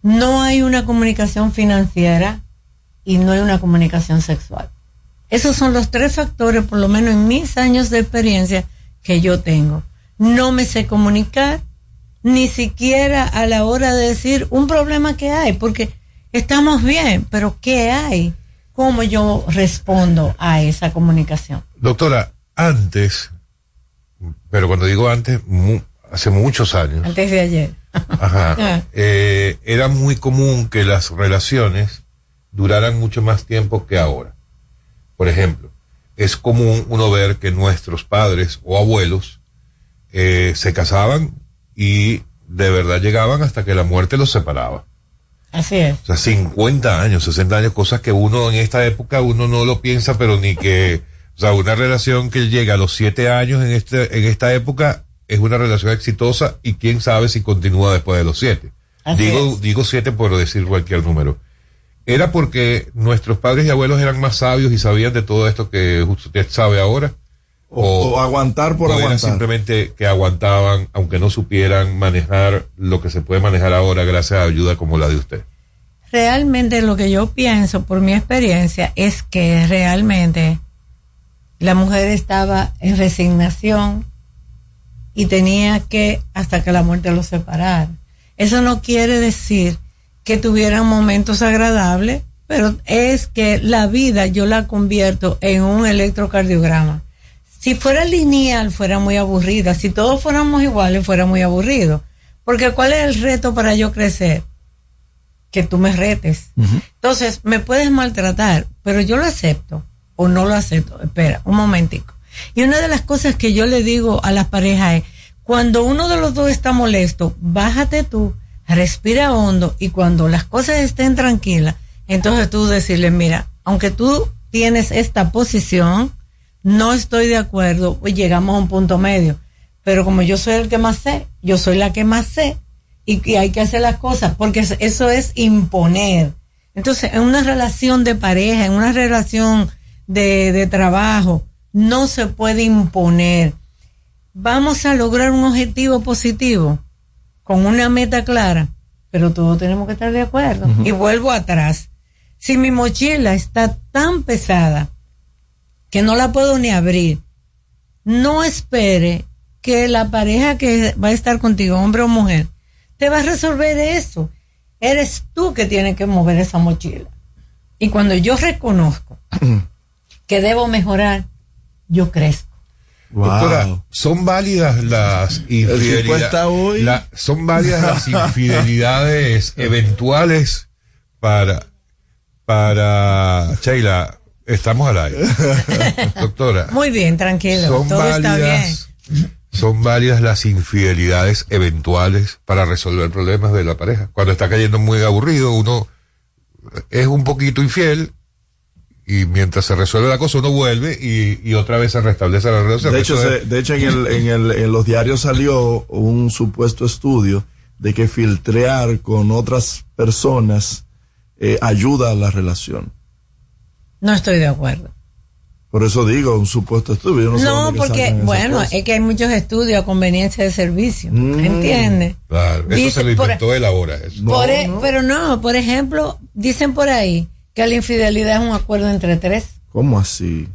no hay una comunicación financiera, y no hay una comunicación sexual. Esos son los tres factores, por lo menos en mis años de experiencia, que yo tengo. No me sé comunicar, ni siquiera a la hora de decir un problema que hay, porque estamos bien, pero ¿qué hay? ¿Cómo yo respondo a esa comunicación? Doctora, antes, pero cuando digo antes, hace muchos años. Antes de ayer. Ajá. Eh, era muy común que las relaciones duraran mucho más tiempo que ahora. Por ejemplo, es común uno ver que nuestros padres o abuelos eh, se casaban y de verdad llegaban hasta que la muerte los separaba. Así es. O sea, 50 años, 60 años, cosas que uno en esta época uno no lo piensa, pero ni que, o sea, una relación que llega a los 7 años en este, en esta época es una relación exitosa y quién sabe si continúa después de los 7. Digo, digo 7 por decir cualquier número. Era porque nuestros padres y abuelos eran más sabios y sabían de todo esto que usted sabe ahora. O, aguantar por o era aguantar. simplemente que aguantaban, aunque no supieran manejar lo que se puede manejar ahora gracias a ayuda como la de usted. Realmente lo que yo pienso por mi experiencia es que realmente la mujer estaba en resignación y tenía que hasta que la muerte los separara. Eso no quiere decir que tuvieran momentos agradables, pero es que la vida yo la convierto en un electrocardiograma. Si fuera lineal, fuera muy aburrida. Si todos fuéramos iguales, fuera muy aburrido. Porque ¿cuál es el reto para yo crecer? Que tú me retes. Entonces, me puedes maltratar, pero yo lo acepto o no lo acepto. Espera, un momentico. Y una de las cosas que yo le digo a las parejas es, cuando uno de los dos está molesto, bájate tú, respira hondo y cuando las cosas estén tranquilas, entonces tú decirle, mira, aunque tú tienes esta posición, no estoy de acuerdo, pues llegamos a un punto medio. Pero como yo soy el que más sé, yo soy la que más sé, y, y hay que hacer las cosas, porque eso- es imponer. Entonces, en una relación de pareja, en una relación de trabajo, no se puede imponer. Vamos a lograr un objetivo positivo con una meta clara, pero todos tenemos que estar de acuerdo. Y vuelvo atrás. Si mi mochila está tan pesada que no la puedo ni abrir, no espere que la pareja que va a estar contigo, hombre o mujer, te va a resolver eso. Eres tú que tienes que mover esa mochila. Y cuando yo reconozco que debo mejorar, yo crezco. Doctora, ¿son válidas las infidelidades? hoy. la- ¿Son válidas las infidelidades eventuales para, para, Sheila, estamos al aire. Doctora, Muy bien, tranquilo. ¿son Todo está bien. son válidas las infidelidades eventuales para resolver problemas de la pareja? Cuando está cayendo muy aburrido, uno es un poquito infiel y mientras se resuelve la cosa uno vuelve y, y otra vez se restablece la relación. De hecho, se- de hecho en, el, en, el, en los diarios salió un supuesto estudio de que filtrear con otras personas eh, ayuda a la relación. No estoy de acuerdo. Por eso digo, un supuesto estudio. Yo no, No, porque, bueno, cosas. es que hay muchos estudios a conveniencia de servicio. Mm. ¿Entiendes? Claro, eso Dice, se lo por- inventó él ahora. Eso. Por e- Pero no, por ejemplo, dicen por ahí que la infidelidad es un acuerdo entre tres. ¿Cómo así?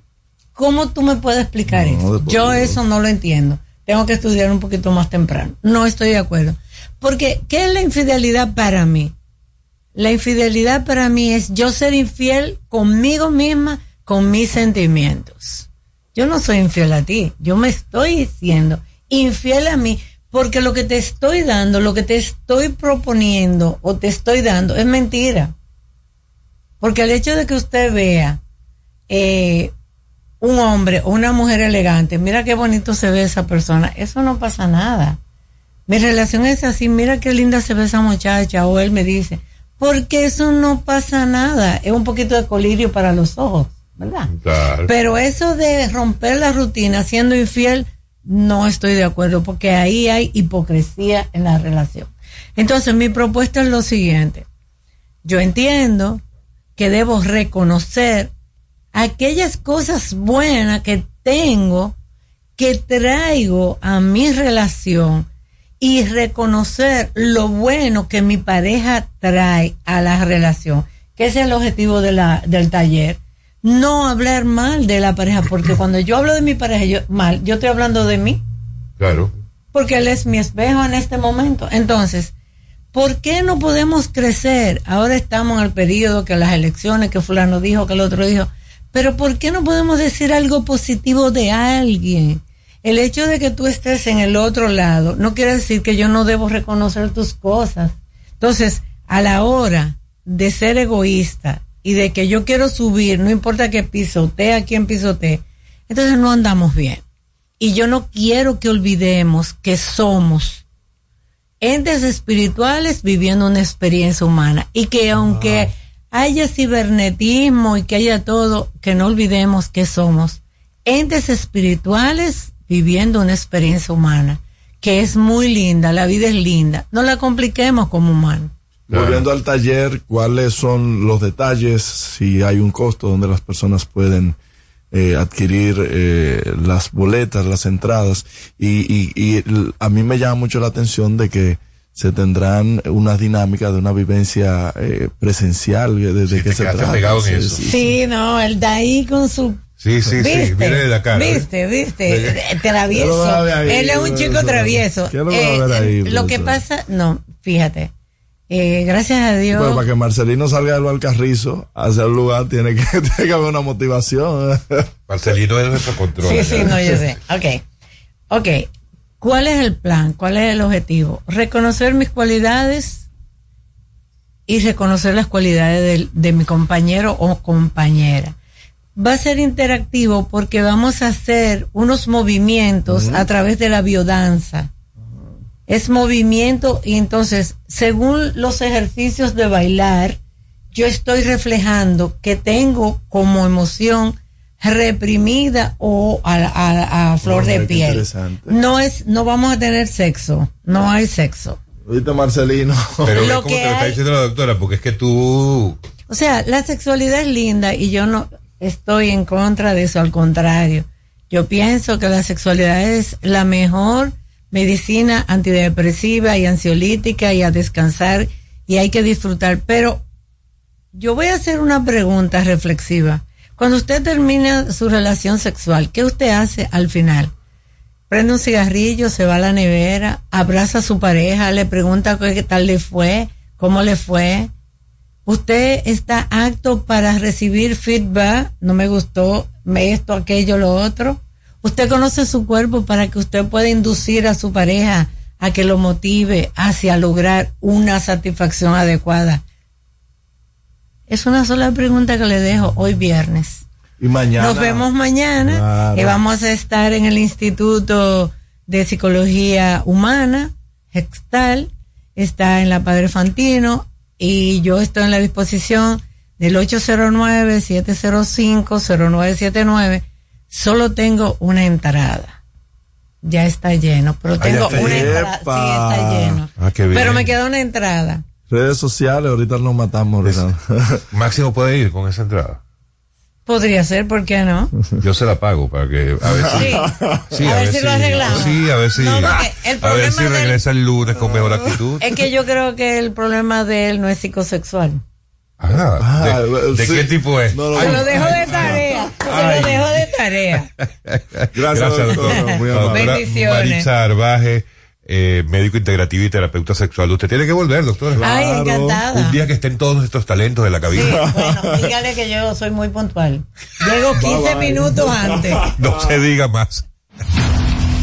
¿Cómo tú me puedes explicar No, eso? Yo eso no lo entiendo. Tengo que estudiar un poquito más temprano. No estoy de acuerdo. Porque, ¿qué es la infidelidad para mí? La infidelidad para mí es yo ser infiel conmigo misma, con mis sentimientos. Yo no soy infiel a ti, yo me estoy diciendo infiel a mí porque lo que te estoy dando, lo que te estoy proponiendo o te estoy dando es mentira. Porque el hecho de que usted vea eh, un hombre o una mujer elegante, mira qué bonito se ve esa persona, eso no pasa nada. Mi relación es así, mira qué linda se ve esa muchacha, o él me dice, porque eso no pasa nada, es un poquito de colirio para los ojos, ¿verdad? Claro. Pero eso de romper la rutina siendo infiel, no estoy de acuerdo, porque ahí hay hipocresía en la relación. Entonces, mi propuesta es lo siguiente. Yo entiendo que debo reconocer aquellas cosas buenas que tengo, que traigo a mi relación y reconocer lo bueno que mi pareja trae a la relación, que ese es el objetivo de la, del taller. No hablar mal de la pareja, porque cuando yo hablo de mi pareja yo, mal, yo estoy hablando de mí, Claro. porque él es mi espejo en este momento. Entonces, ¿por qué no podemos crecer? Ahora estamos en el periodo que las elecciones, que fulano dijo, que el otro dijo, pero ¿por qué no podemos decir algo positivo de alguien? El hecho de que tú estés en el otro lado no quiere decir que yo no debo reconocer tus cosas. Entonces, a la hora de ser egoísta y de que yo quiero subir, no importa que pisotee a quien pisotee, entonces no andamos bien. Y yo no quiero que olvidemos que somos entes espirituales viviendo una experiencia humana y que aunque haya cibernetismo y que haya todo, que no olvidemos que somos entes espirituales viviendo una experiencia humana, que es muy linda, la vida es linda, no la compliquemos como humanos. Volviendo al taller, ¿cuáles son los detalles? Si hay un costo donde las personas pueden eh, adquirir eh, las boletas, las entradas. Y, y, y a mí me llama mucho la atención de que se tendrán una dinámica de una vivencia eh, presencial eh, desde que se trata. pegado en Sí, eso. sí, sí. Sí, no, el de ahí con su Sí, sí, sí, ¿Viste? viene de la cara. ¿eh? Viste, viste, ¿Qué lo va travieso. ahí? Él es un chico travieso. ¿Qué lo va a Eh, lo que pasa, no, fíjate, eh, gracias a Dios. Pues para que Marcelino salga del Valcarrizo hacia el lugar tiene que, tiene que haber una motivación. Marcelino es nuestro control. Sí, sí, no, yo sé. Ok. Ok. ¿Cuál es el plan? ¿Cuál es el objetivo? Reconocer mis cualidades y reconocer las cualidades de, mi compañero o compañera. Va a ser interactivo porque vamos a hacer unos movimientos a través de la biodanza. Es movimiento y entonces, según los ejercicios de bailar, yo estoy reflejando que tengo como emoción reprimida o a, a- a flor de piel. No es, no vamos a tener sexo, no hay sexo. ¿Viste, Marcelino? Pero ve Lo cómo que te lo está hay- diciendo la doctora, porque es que tú O sea, la sexualidad es linda y yo no estoy en contra de eso, al contrario. Yo pienso que la sexualidad es la mejor medicina antidepresiva y ansiolítica y a descansar y hay que disfrutar. Pero yo voy a hacer una pregunta reflexiva. Cuando usted termina su relación sexual, ¿qué usted hace al final? Prende un cigarrillo, se va a la nevera, abraza a su pareja, le pregunta qué tal le fue, cómo le fue, usted está apto para recibir feedback, no me gustó, esto, aquello, lo otro. Usted conoce su cuerpo para que usted pueda inducir a su pareja a que lo motive hacia lograr una satisfacción adecuada. Es una sola pregunta que le dejo hoy viernes. Y mañana. Nos vemos mañana. Claro. Eh, vamos a estar en el Instituto de Psicología Humana, Hextal. Está en la Padre Fantino. Y yo estoy en la disposición del 809-705-0979. Solo tengo una entrada. Ya está lleno, pero Ah, tengo una entrada. Sí, está lleno. Ah, qué bien. Pero me queda una entrada. Redes sociales, ahorita nos matamos. ahorita. Máximo puede ir con esa entrada. Podría ser, ¿por qué no? Yo se la pago para que a ver si, Sí. A ver si lo arreglamos. Sí, a ver si No, el a ver del- regresa el lunes con mejor actitud. Es que yo creo que el problema de él no es psicosexual. Ah, Ah, ¿de, de sí. qué tipo es? No, no, Se lo dejo de tarea. Se Ay. lo dejo de tarea. Gracias, doctor. Muy amable. Bendiciones. Maritza Arbaje, eh, médico integrativo y terapeuta sexual. Usted tiene que volver, doctor. Ay, Claro. encantada. Un día que estén todos estos talentos de la Sí, cabina. bueno, dígale que yo soy muy puntual. Llego 15 minutos antes. No se diga más.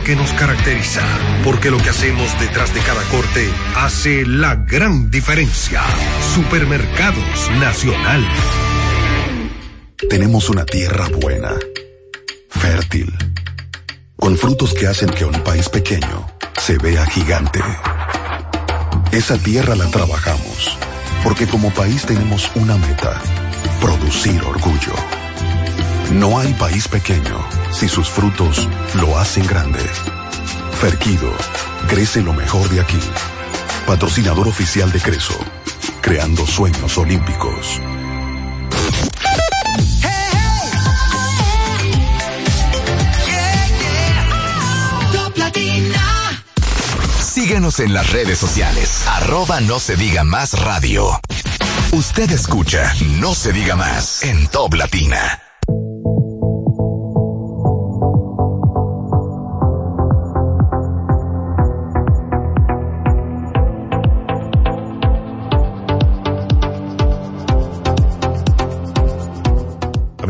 que nos caracteriza. Porque lo que hacemos detrás de cada corte hace la gran diferencia. Supermercados Nacional. Tenemos una tierra buena, fértil, con frutos que hacen que un país pequeño se vea gigante. Esa tierra la trabajamos, porque como país tenemos una meta, producir orgullo. No hay país pequeño si sus frutos lo hacen grande. Ferquido, crece lo mejor de aquí. Patrocinador oficial de Creso, creando sueños olímpicos. Síguenos en las redes sociales. Arroba no se diga más radio. Usted escucha No se diga más en Top Latina.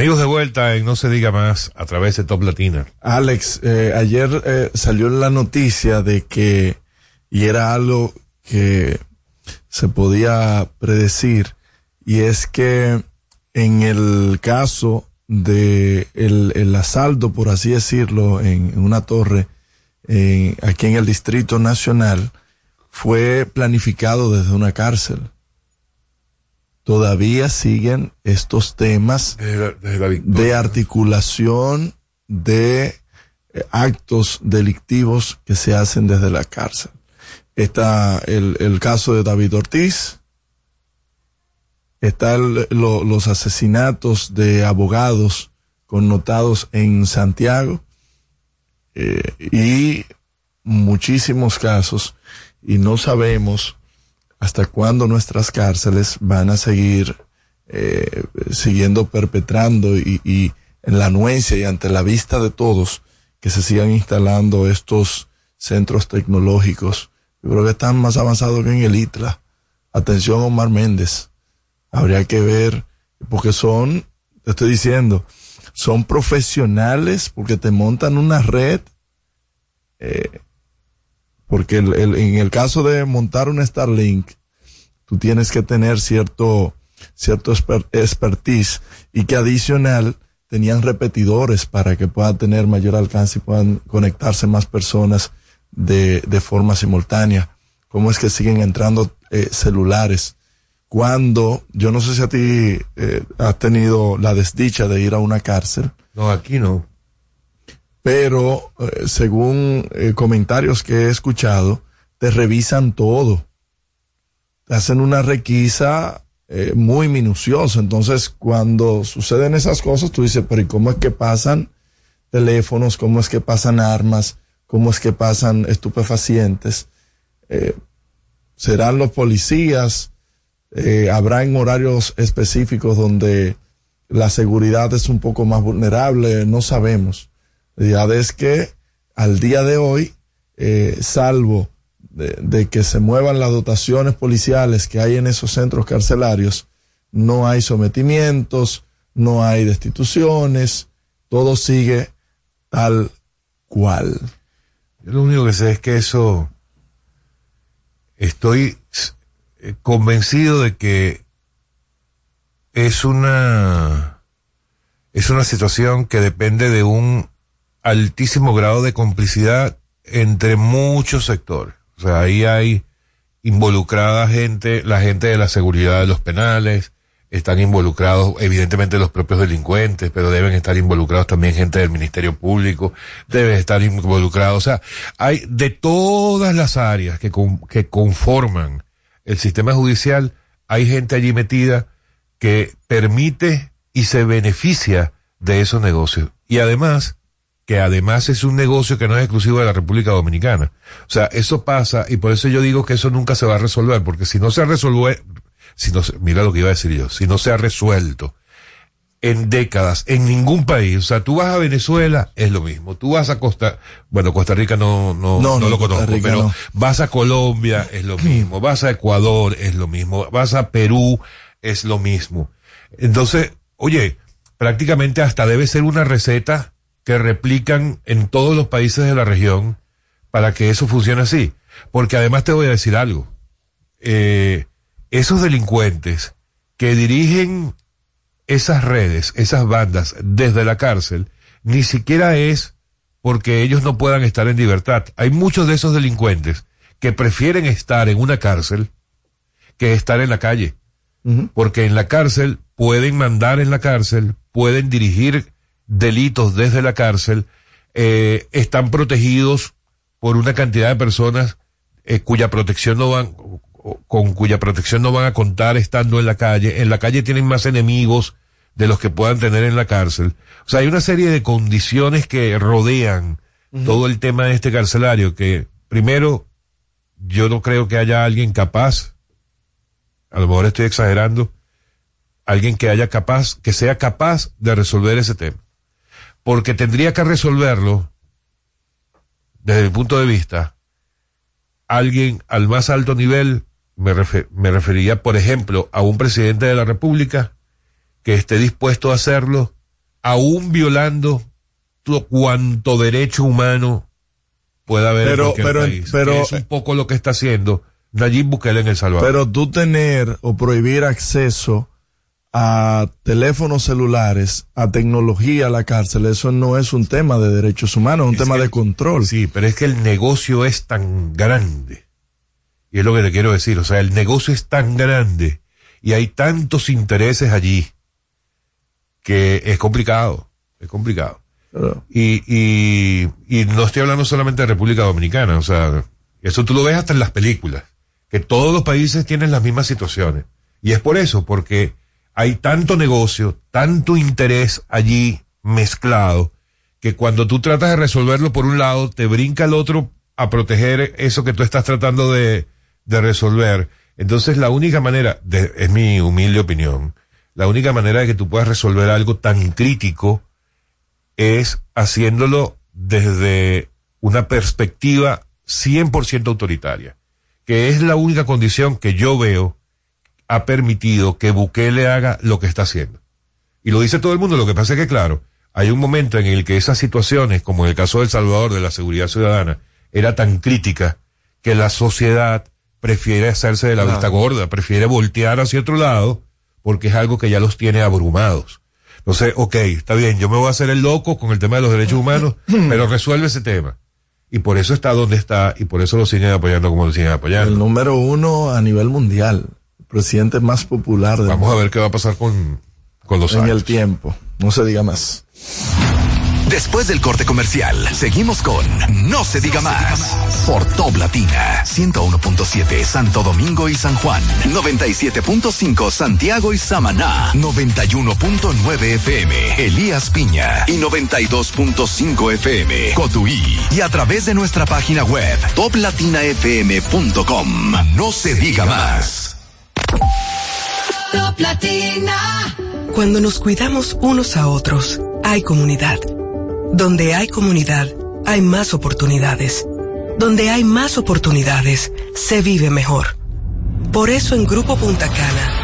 Amigos de vuelta en No se diga más a través de Top Latina. Alex, eh, ayer eh, salió la noticia de que, y era algo que se podía predecir, y es que en el caso de el, el asalto, por así decirlo, en, en una torre, eh, aquí en el Distrito Nacional, fue planificado desde una cárcel todavía siguen estos temas de articulación de eh, actos delictivos que se hacen desde la cárcel. Está el, el caso de David Ortiz, está el- lo- los asesinatos de abogados connotados en Santiago eh, y muchísimos casos y no sabemos hasta cuándo nuestras cárceles van a seguir eh, siguiendo perpetrando y, y en la anuencia y ante la vista de todos que se sigan instalando estos centros tecnológicos. Yo creo que están más avanzados que en el ITLA. Atención Omar Méndez. Habría que ver, porque son, te estoy diciendo, son profesionales porque te montan una red eh, porque el- el- en el caso de montar un Starlink, tú tienes que tener cierto, cierto exper- expertise y que adicional tenían repetidores para que puedan tener mayor alcance y puedan conectarse más personas de, de forma simultánea. ¿Cómo es que siguen entrando eh, celulares? Cuando, yo no sé si a ti eh, has tenido la desdicha de ir a una cárcel, No, aquí no. Pero eh, según eh, comentarios que he escuchado, te revisan todo. Te hacen una requisa eh, muy minuciosa. Entonces, cuando suceden esas cosas, tú dices, pero ¿y cómo es que pasan teléfonos? ¿Cómo es que pasan armas? ¿Cómo es que pasan estupefacientes? ¿Serán los policías? ¿Habrá en horarios específicos donde la seguridad es un poco más vulnerable? No sabemos. Realidad es que al día de hoy, eh, salvo de, de que se muevan las dotaciones policiales que hay en esos centros carcelarios, no hay sometimientos, no hay destituciones, todo sigue tal cual. Yo lo único que sé es que eso estoy eh, convencido de que es una es una situación que depende de un altísimo grado de complicidad entre muchos sectores. O sea, ahí hay involucrada gente, la gente de la seguridad de los penales, están involucrados evidentemente los propios delincuentes, pero deben estar involucrados también gente del Ministerio Público, debe estar involucrado, o sea, hay de todas las áreas que, que conforman el sistema judicial, hay gente allí metida que permite y se beneficia de esos negocios. Y además, que además es un negocio que no es exclusivo de la República Dominicana. O sea, eso pasa y por eso yo digo que eso nunca se va a resolver, porque si no se resuelve, si no mira lo que iba a decir yo, si no se ha resuelto en décadas en ningún país, o sea, tú vas a Venezuela, es lo mismo, tú vas a Costa, bueno, Costa Rica no, no, No, lo conozco, Rica pero no. vas a Colombia, es lo mismo, vas a Ecuador, es lo mismo, vas a Perú, es lo mismo. Entonces, oye, prácticamente hasta debe ser una receta que replican en todos los países de la región para que eso funcione así. Porque además te voy a decir algo. Eh, esos delincuentes que dirigen esas redes, esas bandas desde la cárcel, ni siquiera es porque ellos no puedan estar en libertad. Hay muchos de esos delincuentes que prefieren estar en una cárcel que estar en la calle. Porque en la cárcel pueden mandar en la cárcel, pueden dirigir delitos desde la cárcel, eh, están protegidos por una cantidad de personas eh, cuya protección no van, con cuya protección no van a contar estando en la calle. En la calle tienen más enemigos de los que puedan tener en la cárcel. O sea, hay una serie de condiciones que rodean todo el tema de este carcelario que, primero, yo no creo que haya alguien capaz, a lo mejor estoy exagerando, alguien que haya capaz, que sea capaz de resolver ese tema. Porque tendría que resolverlo, desde mi punto de vista, alguien al más alto nivel, me, refer- me referiría, por ejemplo, a un presidente de la República que esté dispuesto a hacerlo, aún violando todo cuanto derecho humano pueda haber Pero- en cualquier pero- país. pero- es un poco lo que está haciendo Nayib Bukele en El Salvador. Pero tú tener o prohibir acceso a teléfonos celulares, a tecnología a la cárcel, eso no es un tema de derechos humanos, es un tema de control. Sí, pero es que el negocio es tan grande. Y es lo que te quiero decir. O sea, el negocio es tan grande y hay tantos intereses allí que es complicado. Es complicado. Y, y, y no estoy hablando solamente de República Dominicana. O sea, eso tú lo ves hasta en las películas. Que todos los países tienen las mismas situaciones. Y es por eso, porque hay tanto negocio, tanto interés allí mezclado, que cuando tú tratas de resolverlo por un lado, te brinca el otro a proteger eso que tú estás tratando de, resolver. Entonces la única manera, de- es mi humilde opinión, la única manera de que tú puedas resolver algo tan crítico es haciéndolo desde una perspectiva 100% autoritaria, que es la única condición que yo veo ha permitido que Bukele haga lo que está haciendo. Y lo dice todo el mundo, lo que pasa es que, claro, hay un momento en el que esas situaciones, como en el caso de El Salvador, de la seguridad ciudadana, era tan crítica que la sociedad prefiere hacerse de la Claro. vista gorda, prefiere voltear hacia otro lado, porque es algo que ya los tiene abrumados. Entonces, ok, está bien, yo me voy a hacer el loco con el tema de los derechos humanos, pero resuelve ese tema. Y por eso está donde está, y por eso lo siguen apoyando como lo siguen apoyando. El número uno a nivel mundial, presidente más popular del Vamos a ver qué va a pasar con, con los en años. el tiempo. No se diga más. Después del corte comercial, seguimos con No se diga más por Top Latina 101.7 Santo Domingo y San Juan, 97.5 Santiago y Samaná, 91.9 FM Elías Piña y 92.5 FM Cotuí y a través de nuestra página web toplatinafm.com. No se diga más. Cuando nos cuidamos unos a otros, hay comunidad. Donde hay comunidad, hay más oportunidades. Donde hay más oportunidades, se vive mejor. Por eso en Grupo Punta Cana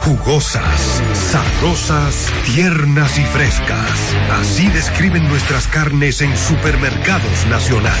Jugosas, sabrosas, tiernas y frescas. Así describen nuestras carnes en Supermercados Nacional.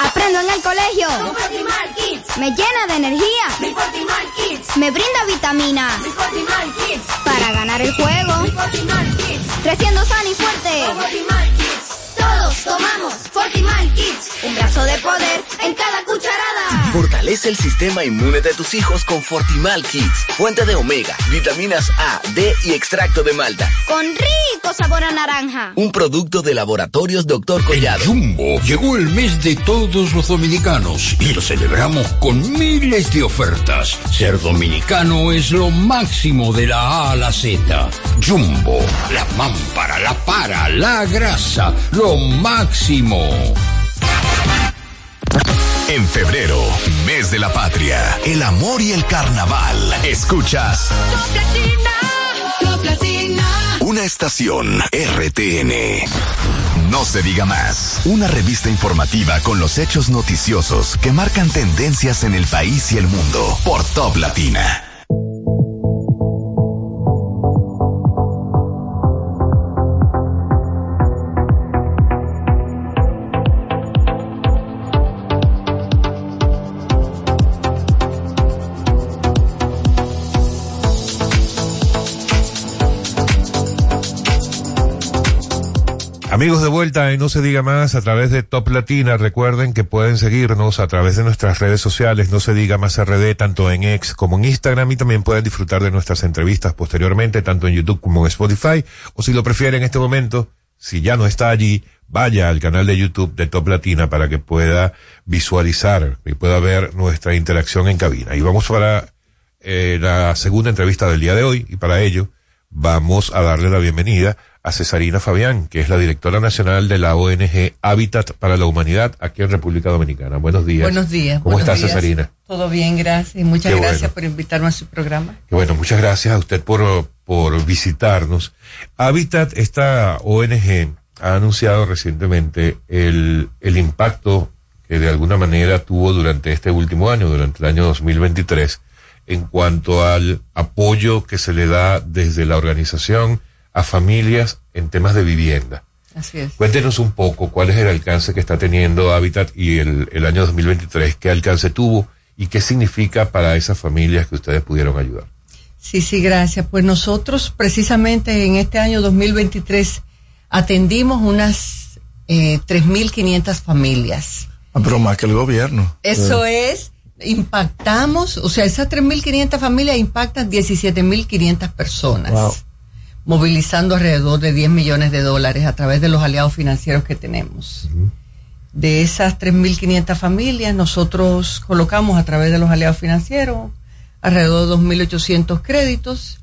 Aprendo en el colegio. Me llena de energía. Me brinda vitamina. Para ganar el juego. Creciendo sano y fuerte. Todos tomamos Fortimal Kids. Un brazo de poder en cada cucharada. Fortalece el sistema inmune de tus hijos con Fortimal Kids. Fuente de omega, vitaminas A, D y extracto de malta. Con rico sabor a naranja. Un producto de laboratorios Dr. Collado. Jumbo, llegó el mes de todos los dominicanos y lo celebramos con miles de ofertas. Ser dominicano es lo máximo de la A a la Z. Jumbo, la mámpara, la para, la grasa, lo máximo. En febrero, mes de la patria, el amor y el carnaval. Escuchas una estación RTN. No se diga más. Una revista informativa con los hechos noticiosos que marcan tendencias en el país y el mundo por Top Latina. Amigos de vuelta y no se diga más a través de Top Latina, recuerden que pueden seguirnos a través de nuestras redes sociales, no se diga más RD, tanto en X como en Instagram y también pueden disfrutar de nuestras entrevistas posteriormente, tanto en YouTube como en Spotify, o si lo prefieren en este momento, si ya no está allí, vaya al canal de YouTube de Top Latina para que pueda visualizar y pueda ver nuestra interacción en cabina. Y vamos para eh, la segunda entrevista del día de hoy y para ello vamos a darle la bienvenida Cesarina Fabián, que es la directora nacional de la ONG Hábitat para la Humanidad aquí en República Dominicana. Buenos días. Buenos días. ¿Cómo buenos días. Cesarina? Todo bien, gracias. Muchas Qué gracias bueno. por invitarme a su programa. Bueno, muchas gracias a usted por, por visitarnos. Hábitat, esta ONG, ha anunciado recientemente el, el impacto que de alguna manera tuvo durante este último año, durante el año 2023, en cuanto al apoyo que se le da desde la organización a familias en temas de vivienda. Así es. Cuéntenos un poco cuál es el alcance que está teniendo Habitat y el, el año 2023, qué alcance tuvo y qué significa para esas familias que ustedes pudieron ayudar. Sí, sí, gracias. Pues nosotros precisamente en este año 2023 atendimos unas eh, 3.500 familias. Ah, pero más que el gobierno. Eso es, impactamos, o sea, esas 3.500 familias impactan 17.500 personas. Wow. Movilizando alrededor de 10 millones de dólares a través de los aliados financieros que tenemos. De esas 3.500 familias, nosotros colocamos a través de los aliados financieros alrededor de 2.800 créditos.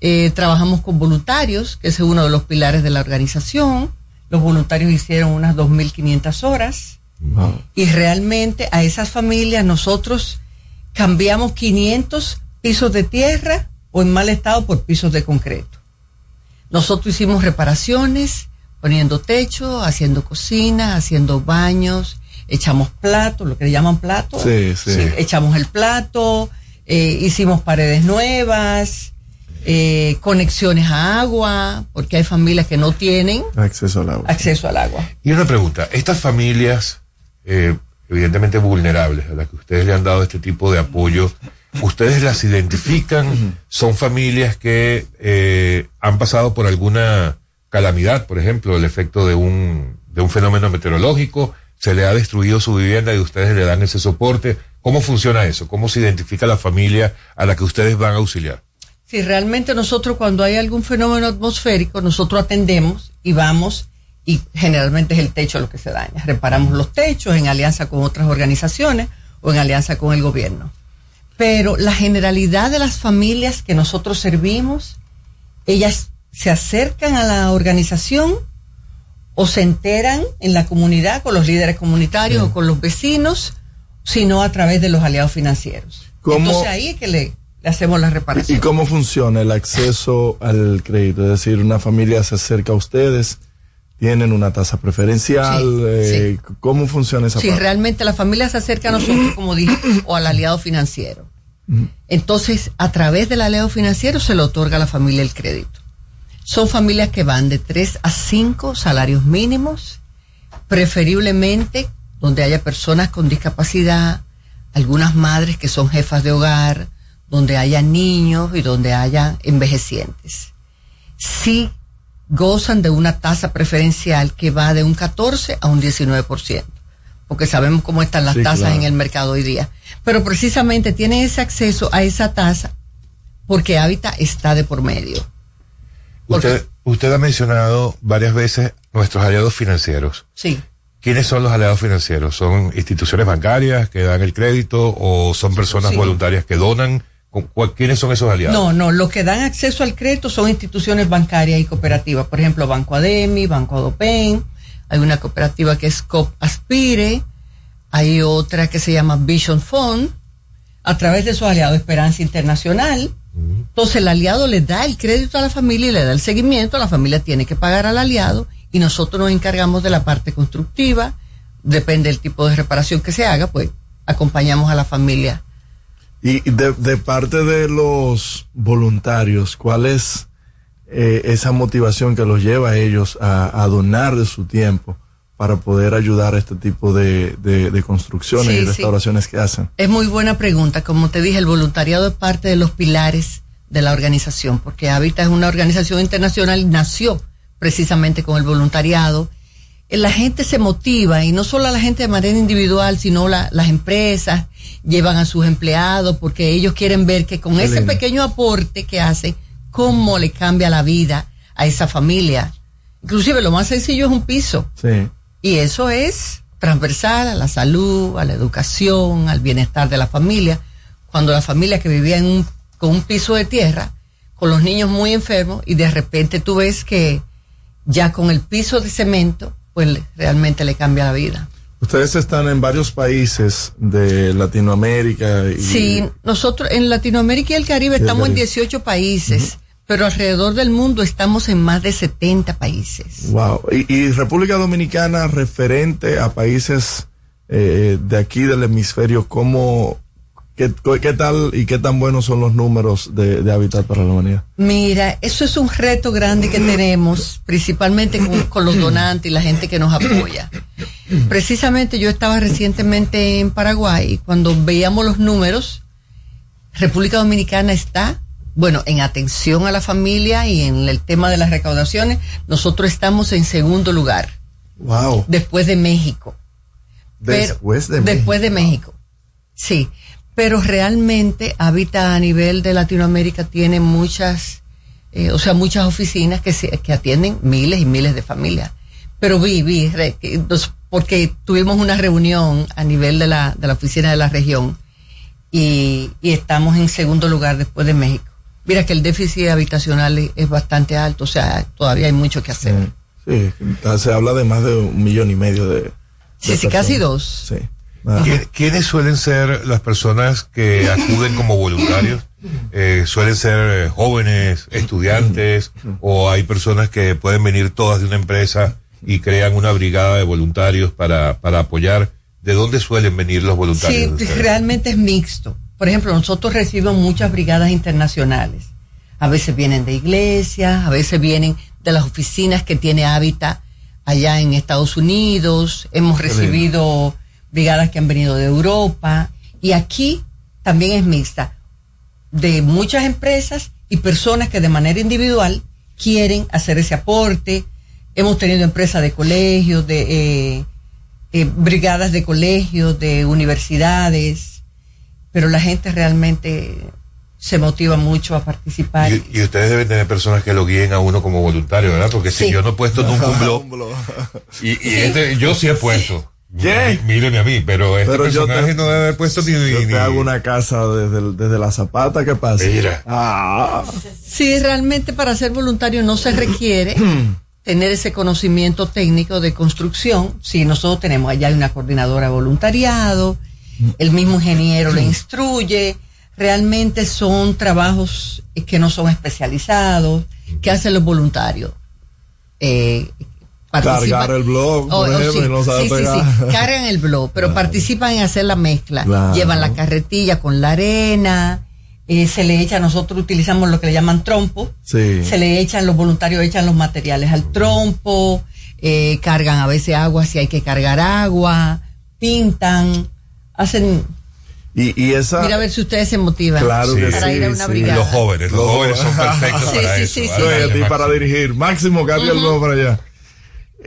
Eh, trabajamos con voluntarios, que es uno de los pilares de la organización. Los voluntarios hicieron unas 2.500 horas. Y realmente a esas familias nosotros cambiamos 500 pisos de tierra o en mal estado por pisos de concreto. Nosotros hicimos reparaciones, poniendo techo, haciendo cocina, haciendo baños, echamos platos, lo que le llaman platos. Sí, sí. echamos el plato, eh, hicimos paredes nuevas, eh, conexiones a agua, porque hay familias que no tienen Acceso al agua. acceso al agua. Y una pregunta, estas familias, eh, evidentemente vulnerables, a las que ustedes le han dado este tipo de apoyo, ¿ustedes las identifican? ¿Son familias que eh, han pasado por alguna calamidad, por ejemplo, el efecto de un, de un fenómeno meteorológico? ¿Se le ha destruido su vivienda y ustedes le dan ese soporte? ¿Cómo funciona eso? ¿Cómo se identifica la familia a la que ustedes van a auxiliar? Si realmente nosotros cuando hay algún fenómeno atmosférico, nosotros atendemos y vamos y generalmente es el techo lo que se daña. Reparamos los techos en alianza con otras organizaciones o en alianza con el gobierno. Pero la generalidad de las familias que nosotros servimos, ellas se acercan a la organización o se enteran en la comunidad con los líderes comunitarios o con los vecinos, sino a través de los aliados financieros. ¿Cómo- Entonces ahí es que le, le hacemos la reparación. ¿Y cómo funciona el acceso al crédito? Es decir, una familia se acerca a ustedes, tienen una tasa preferencial. Sí, eh, ¿Cómo funciona esa Si parte? realmente la familia se acerca a nosotros, como dije, o al aliado financiero. Entonces, a través del aliado financiero se le otorga a la familia el crédito. Son familias que van de 3 a 5 salarios mínimos, preferiblemente donde haya personas con discapacidad, algunas madres que son jefas de hogar, donde haya niños y donde haya envejecientes. Sí gozan de una tasa preferencial que va de un 14 a un 19%, porque sabemos cómo están las Sí, tasas claro. en el mercado hoy día. Pero precisamente tienen ese acceso a esa tasa porque Hábitat está de por medio. Usted, usted ha mencionado varias veces nuestros aliados financieros. Sí. ¿Quiénes son los aliados financieros? ¿Son instituciones bancarias que dan el crédito o son personas Sí. voluntarias que donan? ¿Con cuál- ¿Quiénes son esos aliados? No, no, los que dan acceso al crédito son instituciones bancarias y cooperativas. Por ejemplo, Banco Ademi, Banco Adopen, hay una cooperativa que es COP Aspire, hay otra que se llama Vision Fund, a través de esos aliados Esperanza Internacional. Entonces el aliado le da el crédito a la familia y le da el seguimiento, la familia tiene que pagar al aliado y nosotros nos encargamos de la parte constructiva, depende del tipo de reparación que se haga, pues acompañamos a la familia. Y de, de parte de los voluntarios, ¿cuál es eh, esa motivación que los lleva a ellos a, a donar de su tiempo para poder ayudar a este tipo de, de- de construcciones Sí, y sí. restauraciones que hacen? Es muy buena pregunta. Como te dije, el voluntariado es parte de los pilares de la organización, porque Habitat es una organización internacional nació precisamente con el voluntariado. Eh, La gente se motiva, y no solo la gente de manera individual, sino la- las empresas llevan a sus empleados porque ellos quieren ver que con ese pequeño aporte que hace, cómo le cambia la vida a esa familia. Inclusive lo más sencillo es un piso. Sí. Y eso es transversal a la salud, a la educación, al bienestar de la familia. Cuando la familia que vivía en un, con un piso de tierra, con los niños muy enfermos, y de repente tú ves que ya con el piso de cemento, pues realmente le cambia la vida. Ustedes están en varios países de Latinoamérica y Sí, nosotros en Latinoamérica y el Caribe Y el estamos en Caribe. 18 países, pero alrededor del mundo estamos en más de 70 países. Wow. Y, y República Dominicana referente a países eh, de aquí del hemisferio, ¿cómo, qué, qué tal y qué tan buenos son los números de, de Hábitat para la Humanidad? Mira, eso es un reto grande que tenemos, principalmente con, con los donantes y la gente que nos apoya. Precisamente yo estaba recientemente en Paraguay y cuando veíamos los números, República Dominicana está, bueno, en atención a la familia y en el tema de las recaudaciones, nosotros estamos en segundo lugar, Wow. después de México. Pero- Después de Después de México. Sí. Pero realmente Habita a nivel de Latinoamérica tiene muchas, eh, o sea, muchas oficinas que, se, que atienden miles y miles de familias. Pero vi, vi, porque tuvimos una reunión a nivel de la, de la oficina de la región y, y estamos en segundo lugar después de México. Mira que el déficit habitacional es, bastante alto, o sea, todavía hay mucho que hacer. Sí, se habla de más de un millón y medio de. Sí, de sí, casi personas. dos. Sí. ¿Qui- ¿Quiénes suelen ser las personas que acuden como voluntarios? Eh, ¿Suelen ser eh, jóvenes, estudiantes o hay personas que pueden venir todas de una empresa y crean una brigada de voluntarios para, para apoyar? ¿De dónde suelen venir los voluntarios? Sí, realmente es mixto. Por ejemplo, nosotros recibimos muchas brigadas internacionales. A veces vienen de iglesias, a veces vienen de las oficinas que tiene Hábitat allá en Estados Unidos. Hemos recibido brigadas que han venido de Europa. Y aquí también es mixta. De muchas empresas y personas que de manera individual quieren hacer ese aporte. Hemos tenido empresas de colegios, de eh, eh, brigadas de colegios, de universidades, pero la gente realmente se motiva mucho a participar. Y, y ustedes deben tener personas que lo guíen a uno como voluntario, ¿verdad? Porque si yo no he puesto nunca un blog, y, y este, yo sí he puesto. ¿Qué? Mí- Míreme a mí, pero este Pero yo personaje te- no debe haber puesto ni, Yo ni- te hago una casa desde, la zapata, ¿qué pasa? Mira. Ah. Sí, realmente para ser voluntario no se requiere tener ese conocimiento técnico de construcción. Sí, nosotros tenemos allá una coordinadora de voluntariado, el mismo ingeniero le instruye. Realmente son trabajos que no son especializados, que hacen los voluntarios. Eh, participan- Cargar el blog, por Oh, oh, sí, y no sabe sí, sí, pegar. sí. Cargan el blog, pero participan en hacer la mezcla. Claro. Llevan la carretilla con la arena, eh, se le echa, nosotros utilizamos lo que le llaman trompo, Sí. se le echan, los voluntarios echan los materiales al trompo, eh, cargan a veces agua si hay que cargar agua, pintan, hacen, Y, y esa. mira a ver si ustedes se motivan Claro que para sí, ir a una sí. brigada. Los jóvenes, los jóvenes son perfectos Sí, para sí, eso. para dirigir. Máximo, cambia el blog para allá.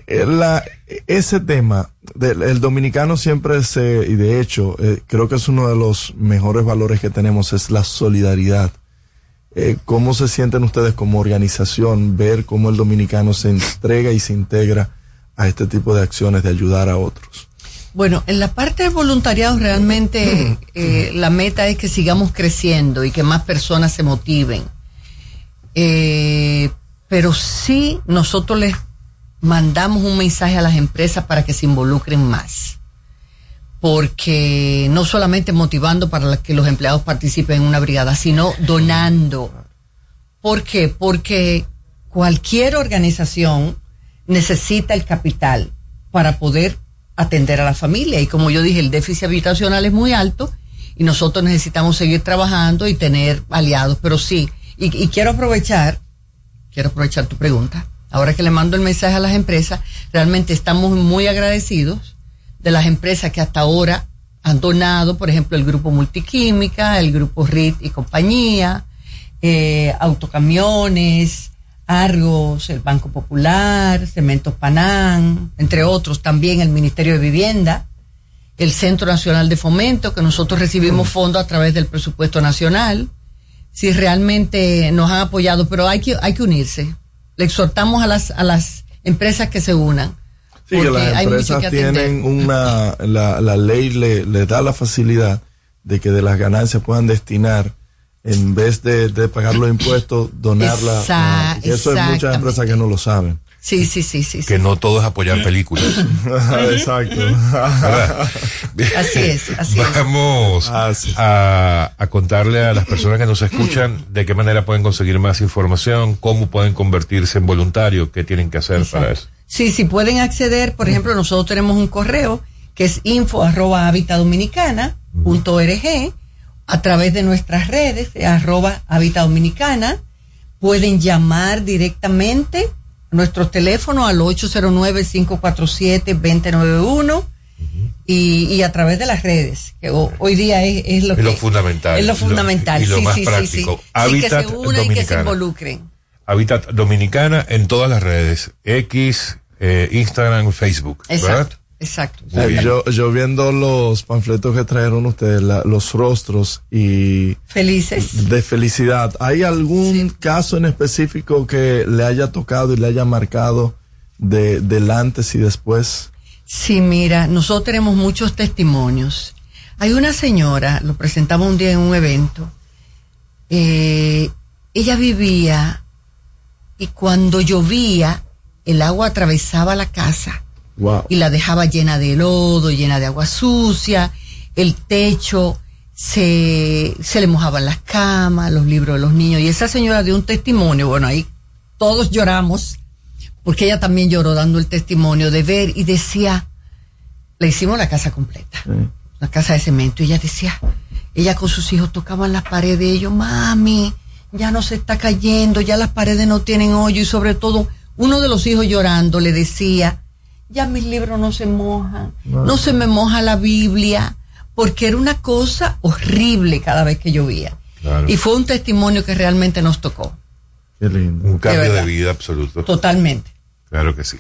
Eh, la- ese tema, del, el dominicano siempre se, y de hecho, eh, creo que es uno de los mejores valores que tenemos, es la solidaridad. Eh, ¿Cómo se sienten ustedes como organización ver cómo el dominicano se entrega y se integra a este tipo de acciones de ayudar a otros? Bueno, en la parte de voluntariado realmente eh, la meta es que sigamos creciendo y que más personas se motiven. Eh, pero sí nosotros les mandamos un mensaje a las empresas para que se involucren más. Porque no solamente motivando para que los empleados participen en una brigada, sino donando. ¿Por qué? Porque cualquier organización necesita el capital para poder atender a la familia. Y como yo dije, el déficit habitacional es muy alto y nosotros necesitamos seguir trabajando y tener aliados. Pero sí, y, y quiero aprovechar, quiero aprovechar tu pregunta. Ahora que le mando el mensaje a las empresas, realmente estamos muy agradecidos de las empresas que hasta ahora han donado, por ejemplo, el grupo Multiquímica, el grupo RIT y compañía, eh, autocamiones, Argos, el Banco Popular, Cementos Panán, entre otros, también el Ministerio de Vivienda, el Centro Nacional de Fomento, que nosotros recibimos fondos a través del presupuesto nacional. Si realmente nos han apoyado, pero hay que, hay que unirse. Le exhortamos a las, a las empresas que se unan. Sí, que las empresas que tienen una, la, la ley le, le da la facilidad de que de las ganancias puedan destinar, en vez de, de pagar los impuestos, donarla. Y eso hay muchas empresas que no lo saben. Sí, sí, sí, sí. sí. Que no todo es apoyar películas. Exacto. ¿verdad? Así es, así es. Vamos a, a contarle a las personas que nos escuchan de qué manera pueden conseguir más información, cómo pueden convertirse en voluntarios, qué tienen que hacer para eso. Sí, sí, pueden acceder, por ejemplo, nosotros tenemos un correo que es info arroba habitadominicana.org a través de nuestras redes, arroba habitadominicana. Pueden llamar directamente a nuestro teléfono al 809-547-2091 y, y a través de las redes, que ho- hoy día es, es lo Es que... lo fundamental. Es lo fundamental, y lo sí, más sí, sí, sí. práctico. Sí, que se unan y que se Dominicana. involucren. Hábitat Dominicana en todas las redes, X, eh, Instagram, Facebook, ¿verdad? Exacto, exacto. Muy bien. Yo, yo viendo los panfletos que trajeron ustedes, la- los rostros y Felices. de felicidad, ¿hay algún caso en específico que le haya tocado y le haya marcado de, del antes y después? Sí, mira, nosotros tenemos muchos testimonios. Hay una señora, lo presentamos un día en un evento, eh, ella vivía y cuando llovía, el agua atravesaba la casa Wow. y la dejaba llena de lodo, llena de agua sucia, el techo se, se le mojaban las camas, los libros de los niños. Y esa señora dio un testimonio, bueno, ahí todos lloramos, porque ella también lloró dando el testimonio de ver y decía, le hicimos la casa completa, la casa de cemento, y ella decía, ella con sus hijos tocaban las paredes, y ellos, mami, ya no se está cayendo, ya las paredes no tienen hoyo, y sobre todo, uno de los hijos llorando le decía, ya mis libros no se mojan, no se me moja la Biblia, porque era una cosa horrible cada vez que llovía. Claro. Y fue un testimonio que realmente nos tocó, Qué lindo. Un cambio de, vida absoluto. totalmente. Claro que sí.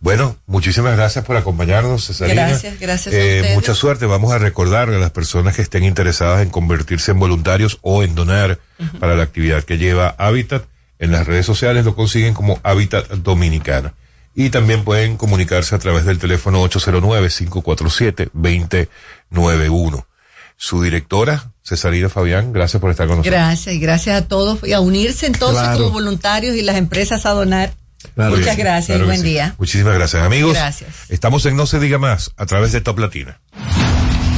Bueno, muchísimas gracias por acompañarnos, Cesarina. Gracias, gracias a Eh, ustedes. mucha suerte. Vamos a recordarle a las personas que estén interesadas en convertirse en voluntarios o en donar para la actividad que lleva Habitat. En las redes sociales lo consiguen como Habitat Dominicana. Y también pueden comunicarse a través del teléfono 809-547-2091. Su directora, Cesarina Fabián, gracias por estar con nosotros. Gracias y gracias a todos y a unirse entonces Claro. como voluntarios y las empresas a donar. Muchas gracias y buen día. Muchísimas gracias, amigos. Gracias. Estamos en No se diga más a través de Top Latina.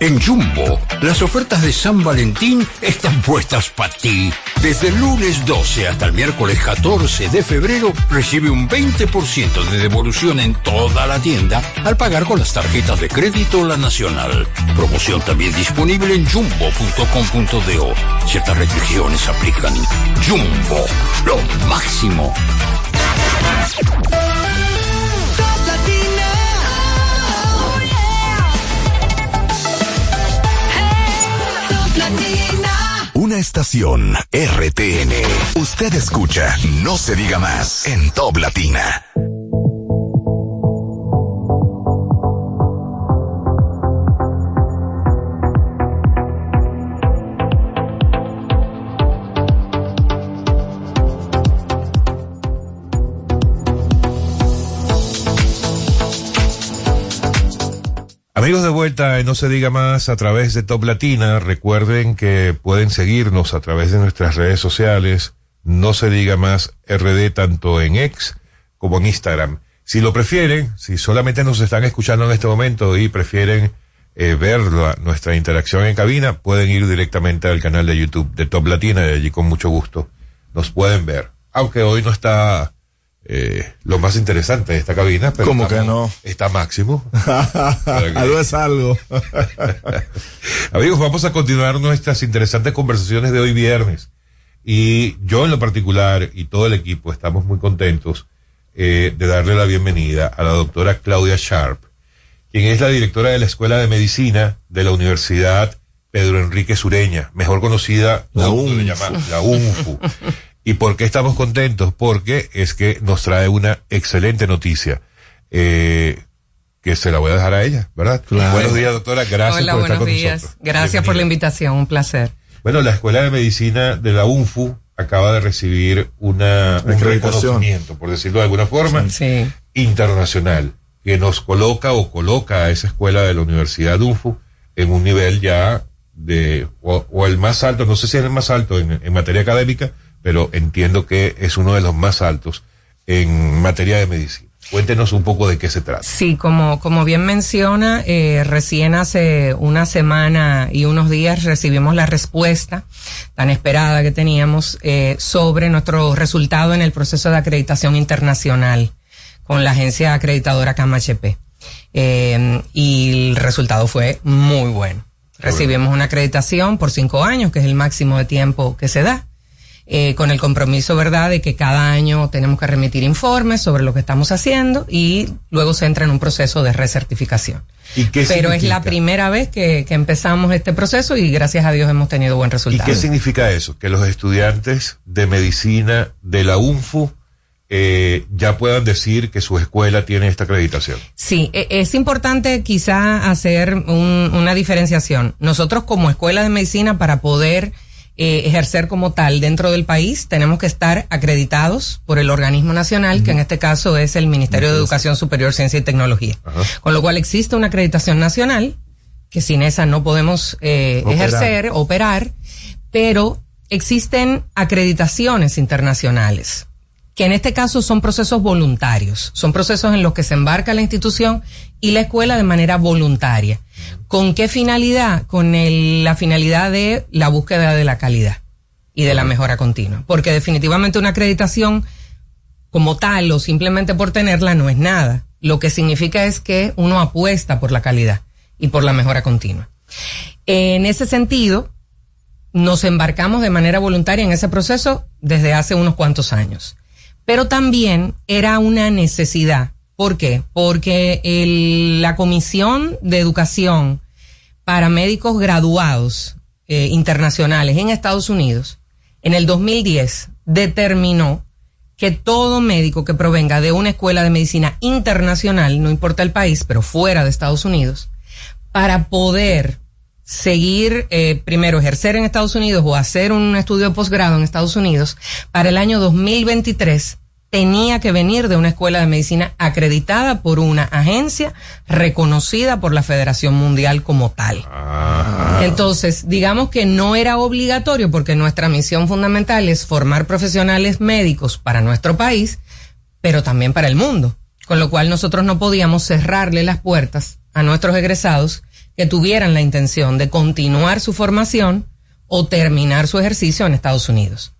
En Jumbo, las ofertas de San Valentín están puestas para ti. Desde el lunes 12 hasta el miércoles 14 de febrero, recibe un 20% de devolución en toda la tienda al pagar con las tarjetas de crédito La Nacional. Promoción también disponible en jumbo.com.do. Ciertas restricciones aplican. Jumbo, lo máximo. Estación RTN. Usted escucha No se diga más en Top Latina. Amigos de vuelta, no se diga más a través de Top Latina. Recuerden que pueden seguirnos a través de nuestras redes sociales. No se diga más RD tanto en X como en Instagram. Si lo prefieren, si solamente nos están escuchando en este momento y prefieren eh, ver la- nuestra interacción en cabina, pueden ir directamente al canal de YouTube de Top Latina y allí con mucho gusto nos pueden ver. Aunque hoy no está eh, lo más interesante de esta cabina, pero ¿Cómo que estamos- está máximo. Algo es algo. Amigos, vamos a continuar nuestras interesantes conversaciones de hoy viernes. Y yo en lo particular y todo el equipo estamos muy contentos eh, de darle la bienvenida a la doctora Claudia Sharp, quien es la directora de la Escuela de Medicina de la Universidad Pedro Enrique Sureña, mejor conocida La UNFU. la UNFU. ¿Y por qué estamos contentos? Porque es que nos trae una excelente noticia. Eh, que se la voy a dejar a ella, ¿verdad? Claro. Buenos días, doctora. Gracias Hola, por estar buenos con días. nosotros. Gracias por la invitación, un placer. Bueno, la Escuela de Medicina de la UNFU acaba de recibir una, un reconocimiento, por decirlo de alguna forma, internacional, que nos coloca o coloca a esa escuela de la Universidad UNFU en un nivel ya de, o, o el más alto, no sé si es el más alto en, en materia académica, pero entiendo que es uno de los más altos en materia de medicina. Cuéntenos un poco de qué se trata. Sí, como, como bien menciona, eh, recién hace una semana y unos días recibimos la respuesta tan esperada que teníamos eh, sobre nuestro resultado en el proceso de acreditación internacional con la agencia acreditadora CAMHP. Eh, y el resultado fue muy bueno. Recibimos una acreditación por cinco años, que es el máximo de tiempo que se da. Eh, con el compromiso, ¿verdad?, de que cada año tenemos que remitir informes sobre lo que estamos haciendo y luego se entra en un proceso de recertificación. ¿Y qué Pero es la primera vez que, que empezamos este proceso y gracias a Dios hemos tenido buen ¿Y resultado. qué significa eso? Que los estudiantes de medicina de la UNFU eh, ya puedan decir que su escuela tiene esta acreditación. Sí, e- es importante quizá hacer un- una diferenciación. Nosotros como escuela de medicina para poder eh, ejercer como tal dentro del país tenemos que estar acreditados por el organismo nacional, que en este caso es el Ministerio de Educación Superior, Ciencia y Tecnología. Con lo cual existe una acreditación nacional que sin esa no podemos eh, Operar. ejercer, operar, pero existen acreditaciones internacionales, que en este caso son procesos voluntarios, son procesos en los que se embarca la institución y la escuela de manera voluntaria. ¿Con qué finalidad? Con la finalidad de la búsqueda de la calidad y de la mejora continua, porque definitivamente una acreditación como tal o simplemente por tenerla no es nada. Lo que significa es que uno apuesta por la calidad y por la mejora continua. En ese sentido, nos embarcamos de manera voluntaria en ese proceso desde hace unos cuantos años. Pero también era una necesidad. ¿Por qué? Porque el- la Comisión de Educación para Médicos Graduados eh, Internacionales en Estados Unidos, en el 2010, determinó que todo médico que provenga de una escuela de medicina internacional, no importa el país, pero fuera de Estados Unidos, para poder seguir, eh, primero ejercer en Estados Unidos o hacer un estudio de posgrado en Estados Unidos, para el año 2023 tenía que venir de una escuela de medicina acreditada por una agencia reconocida por la Federación Mundial como tal. Entonces, digamos que no era obligatorio porque nuestra misión fundamental es formar profesionales médicos para nuestro país, pero también para el mundo. Con lo cual nosotros no podíamos cerrarle las puertas a nuestros egresados que tuvieran la intención de continuar su formación o terminar su ejercicio en Estados Unidos.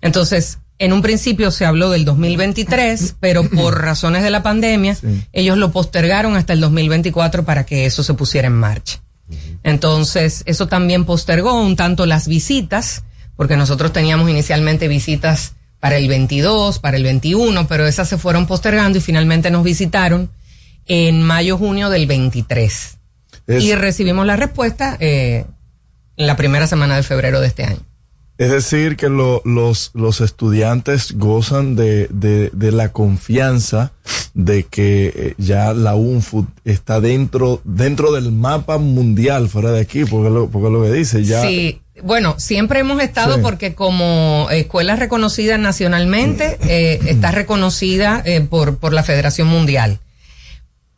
Entonces, en un principio se habló del 2023, pero por razones de la pandemia, ellos lo postergaron hasta el 2024 para que eso se pusiera en marcha. Entonces, eso también postergó un tanto las visitas, porque nosotros teníamos inicialmente visitas para el 22, para el 21, pero esas se fueron postergando y finalmente nos visitaron en mayo, junio del 23. Es- Y recibimos la respuesta eh, en la primera semana de febrero de este año. Es decir, que lo- los, los estudiantes gozan de, de, de la confianza de que eh, ya la UNFUT está dentro, dentro del mapa mundial fuera de aquí, porque lo, porque lo que dice ya. Sí, bueno, siempre hemos estado Sí. porque como escuela reconocida nacionalmente, eh, está reconocida eh, por, por la Federación Mundial.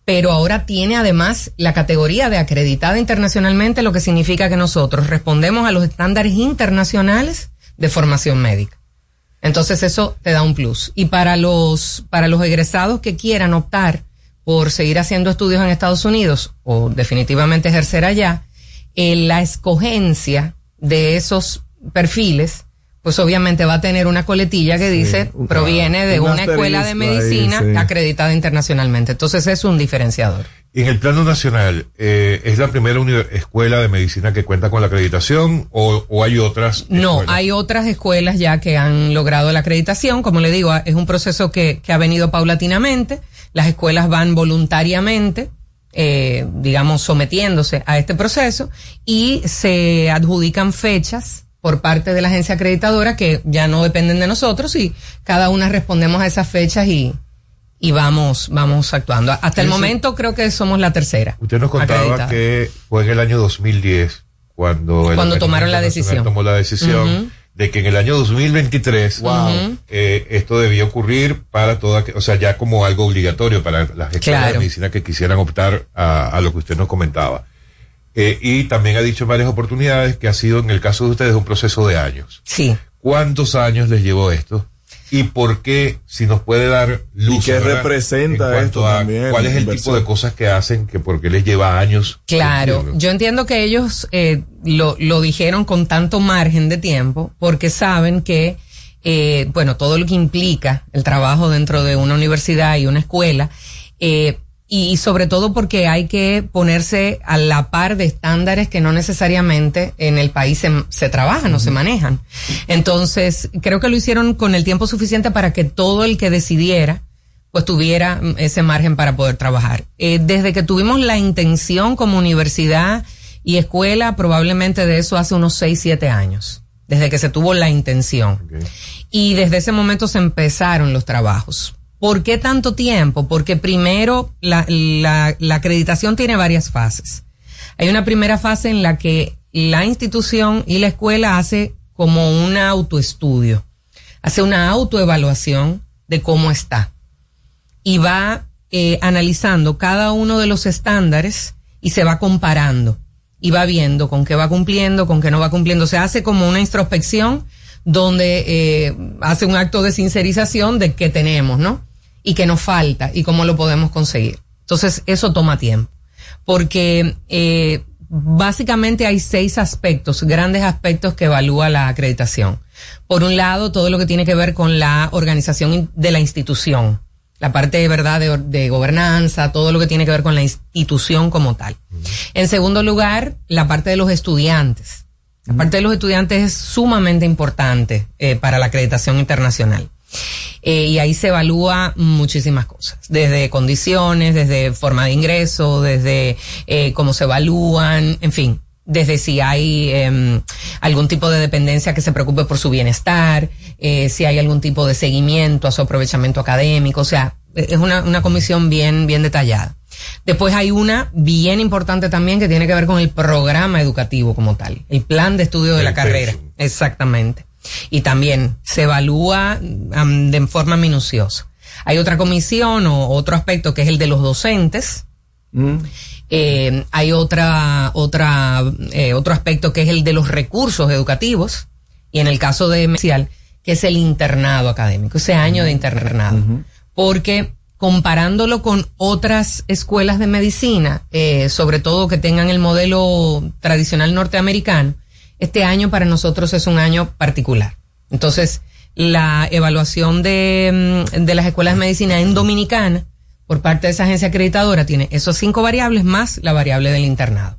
Pero ahora tiene además la categoría de acreditada internacionalmente, lo que significa que nosotros respondemos a los estándares internacionales de formación médica. Entonces eso te da un plus. Y para los, para los egresados que quieran optar por seguir haciendo estudios en Estados Unidos o definitivamente ejercer allá, eh, la escogencia de esos perfiles, pues obviamente va a tener una coletilla que dice proviene de un una escuela de ahí, medicina sí. acreditada internacionalmente. Entonces es un diferenciador. En el plano nacional, eh, ¿es la primera escuela de medicina que cuenta con la acreditación o, o hay otras? No, escuelas? hay otras escuelas ya que han logrado la acreditación. Como le digo, es un proceso que, que ha venido paulatinamente. Las escuelas van voluntariamente, eh, digamos, sometiéndose a este proceso y se adjudican fechas por parte de la agencia acreditadora que ya no dependen de nosotros y cada una respondemos a esas fechas y, y vamos, vamos actuando. Hasta el momento creo que somos la tercera. Usted nos contaba acreditada. que fue en el año 2010 cuando el Cuando tomaron la decisión. tomó la decisión de que en el año 2023 Wow. eh, esto debía ocurrir para toda, o sea, ya como algo obligatorio para las escuelas Claro. de medicina que quisieran optar a, a lo que usted nos comentaba. Eh, y también ha dicho en varias oportunidades que ha sido en el caso de ustedes un proceso de años. Sí. ¿Cuántos años les llevó esto? ¿Y por qué, si nos puede dar luz? ¿Y qué ¿verdad? representa esto a también, ¿Cuál es el tipo de cosas que hacen que por qué les lleva años? Claro, yo entiendo que ellos eh, lo, lo dijeron con tanto margen de tiempo porque saben que, eh, bueno, todo lo que implica el trabajo dentro de una universidad y una escuela, eh, y sobre todo porque hay que ponerse a la par de estándares que no necesariamente en el país se, se trabajan o se manejan. Entonces, creo que lo hicieron con el tiempo suficiente para que todo el que decidiera pues tuviera mm, ese margen para poder trabajar. Eh, desde que tuvimos la intención como universidad y escuela, probablemente de eso hace unos 6, 7 años, desde que se tuvo la intención. Y desde ese momento se empezaron los trabajos. ¿Por qué tanto tiempo? Porque primero la, la, la acreditación tiene varias fases. Hay una primera fase en la que la institución y la escuela hace como un autoestudio, hace una autoevaluación de cómo está y va eh, analizando cada uno de los estándares y se va comparando. y va viendo con qué va cumpliendo, con qué no va cumpliendo. Se hace como una introspección donde eh, hace un acto de sincerización de qué tenemos, ¿no? Y qué nos falta y cómo lo podemos conseguir. Entonces, eso toma tiempo. Porque eh, básicamente hay seis aspectos, grandes aspectos que evalúa la acreditación. Por un lado, todo lo que tiene que ver con la organización de la institución, la parte de verdad de, de gobernanza, todo lo que tiene que ver con la institución como tal. En segundo lugar, la parte de los estudiantes. La parte de los estudiantes es sumamente importante eh, para la acreditación internacional. Eh, y ahí se evalúa muchísimas cosas, desde condiciones, desde forma de ingreso, desde eh, cómo se evalúan, en fin, desde si hay em, algún tipo de dependencia que se preocupe por su bienestar, eh, si hay algún tipo de seguimiento a su aprovechamiento académico, o sea, es una, una comisión bien, bien detallada. Después hay una bien importante también que tiene que ver con el programa educativo como tal, el plan de estudio de la carrera. Exactamente. Y también se evalúa de forma minuciosa. Hay otra comisión o otro aspecto que es el de los docentes. Eh, hay otra, otra, eh, otro aspecto que es el de los recursos educativos. Y en el caso de Mesial, que es el internado académico, ese año de internado. Porque comparándolo con otras escuelas de medicina, eh, sobre todo que tengan el modelo tradicional norteamericano, este año para nosotros es un año particular. Entonces, la evaluación de, mm, de las escuelas de medicina en Dominicana, por parte de esa agencia acreditadora, tiene esos cinco variables más la variable del internado.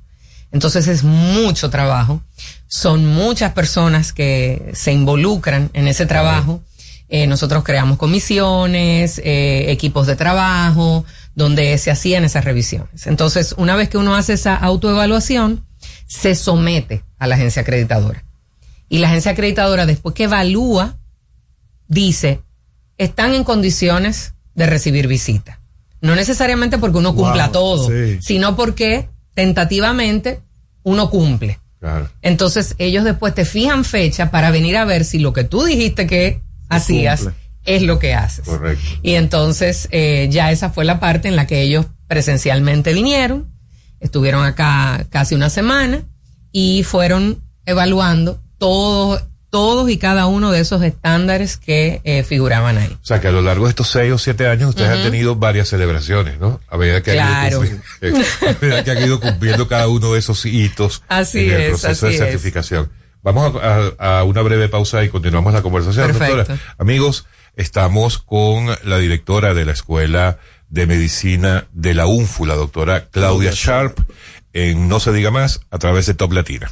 Entonces es mucho trabajo, son muchas personas que se involucran en ese trabajo. Eh, nosotros creamos comisiones, eh, equipos de trabajo, donde se hacían esas revisiones. Entonces, una vez que uno hace esa autoevaluación, se somete a la agencia acreditadora. Y la agencia acreditadora, después que evalúa, dice, están en condiciones de recibir visita. No necesariamente porque uno cumpla Wow, todo, sí. sino porque tentativamente uno cumple. Claro. Entonces ellos después te fijan fecha para venir a ver si lo que tú dijiste que hacías cumple. es lo que haces. Correcto. Y entonces eh, ya esa fue la parte en la que ellos presencialmente vinieron, estuvieron acá casi una semana y fueron evaluando todos, todos y cada uno de esos estándares que eh, figuraban ahí. O sea que a lo largo de estos seis o siete años ustedes han tenido varias celebraciones, ¿no? A medida que, Claro. han, ido cumpliendo, a medida que han ido cumpliendo cada uno de esos hitos Así en el es, proceso así de es. certificación. Vamos a, a- a una breve pausa y continuamos la conversación, Perfecto. doctora. Amigos, estamos con la directora de la Escuela de Medicina de la UNFU, la doctora Claudia Sharp, en No se diga más, a través de Top Latina.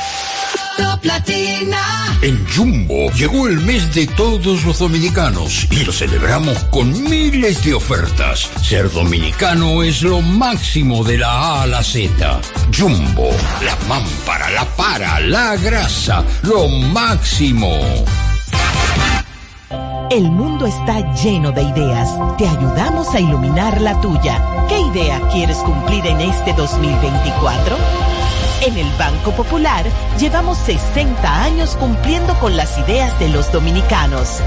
Top Latina. En Jumbo llegó el mes de todos los dominicanos y lo celebramos con miles de ofertas. Ser dominicano es lo máximo de la A a la Z. Jumbo, la mámpara, la para, la grasa, lo máximo. El mundo está lleno de ideas. Te ayudamos a iluminar la tuya. ¿Qué idea quieres cumplir en este 2024? En el Banco Popular llevamos 60 años cumpliendo con las ideas de los dominicanos.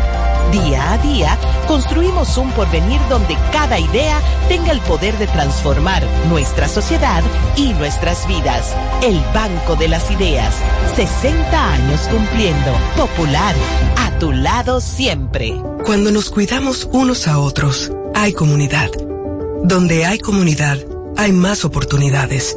Día a día construimos un porvenir donde cada idea tenga el poder de transformar nuestra sociedad y nuestras vidas. El Banco de las Ideas. 60 años cumpliendo. Popular. A tu lado siempre. Cuando nos cuidamos unos a otros, hay comunidad. Donde hay comunidad, hay más oportunidades.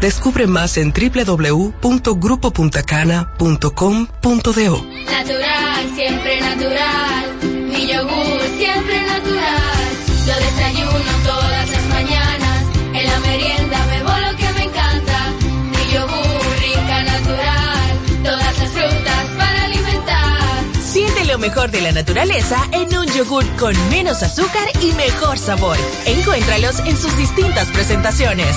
Descubre más en www.grupopuntacana.com.do. Natural, siempre natural. Mi yogur, siempre natural. Yo desayuno todas las mañanas. En la merienda bebo lo que me encanta. Mi yogur, rica, natural. Todas las frutas para alimentar. Siente lo mejor de la naturaleza en un yogur con menos azúcar y mejor sabor. Encuéntralos en sus distintas presentaciones.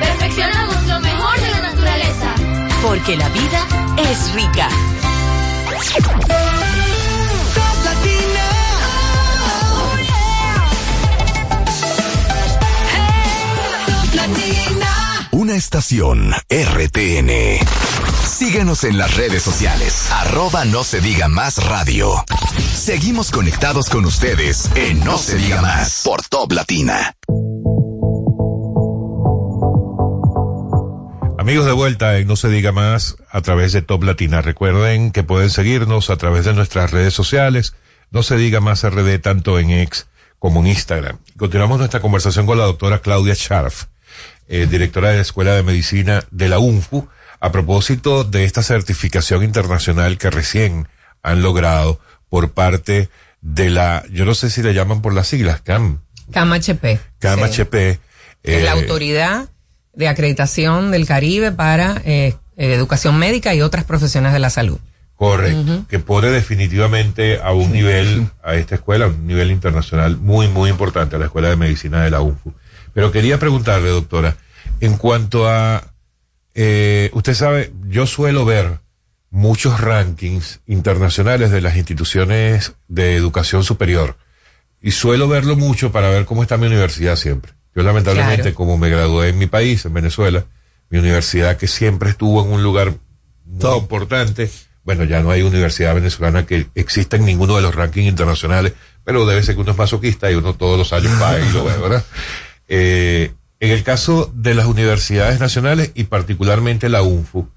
Perfeccionamos lo mejor de la naturaleza. Porque la vida es rica. Una estación RTN. Síguenos en las redes sociales. Arroba no se diga más radio. Seguimos conectados con ustedes en No se diga más por Top Latina. Amigos de vuelta en No se diga más a través de Top Latina. Recuerden que pueden seguirnos a través de nuestras redes sociales. No se diga más RD tanto en X como en Instagram. Continuamos nuestra conversación con la doctora Claudia Scharf, eh, directora de la Escuela de Medicina de la UNFU, a propósito de esta certificación internacional que recién han logrado por parte de la, yo no sé si le llaman por las siglas, CAM. CAM-HP. CAM-HP. Es la eh, autoridad de acreditación del Caribe para eh, eh, educación médica y otras profesiones de la salud. Correcto, que pone definitivamente a un nivel, a esta escuela, a un nivel internacional muy, muy importante, a la Escuela de Medicina de la UNFU. Pero quería preguntarle, doctora, en cuanto a, eh, usted sabe, yo suelo ver muchos rankings internacionales de las instituciones de educación superior y suelo verlo mucho para ver cómo está mi universidad siempre. Yo lamentablemente, Claro. como me gradué en mi país, en Venezuela, mi universidad que siempre estuvo en un lugar muy importante, bueno, ya no hay universidad venezolana que exista en ninguno de los rankings internacionales, pero debe ser que uno es masoquista y uno todos los años va y lo ve, ¿verdad? Eh, en el caso de las universidades nacionales y particularmente la UNFU,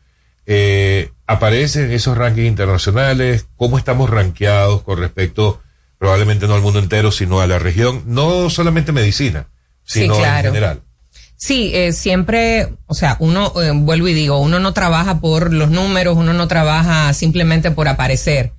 eh, aparecen esos rankings internacionales, cómo estamos rankeados con respecto, probablemente no al mundo entero, sino a la región, no solamente medicina, Sí, claro. en general. Sí, eh, siempre, o sea, uno, eh, vuelvo y digo, uno no trabaja por los números, uno no trabaja simplemente por aparecer.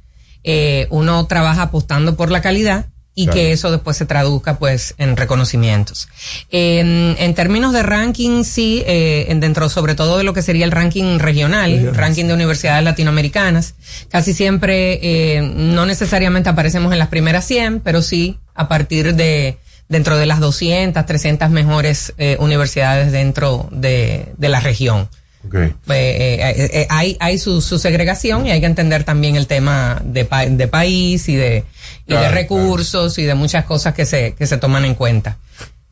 Eh, uno trabaja apostando por la calidad y Claro. que eso después se traduzca pues en reconocimientos. En, en términos de ranking, sí, eh, en dentro sobre todo de lo que sería el ranking regional, ranking de universidades latinoamericanas, casi siempre eh, no necesariamente aparecemos en las primeras 100, pero sí a partir de dentro de las 200, 300 mejores eh, universidades dentro de, de la región. Okay. Eh, eh, eh, hay hay su, su segregación y hay que entender también el tema de, pa- de país y de, y de Claro, recursos y de muchas cosas que se, que se toman en cuenta.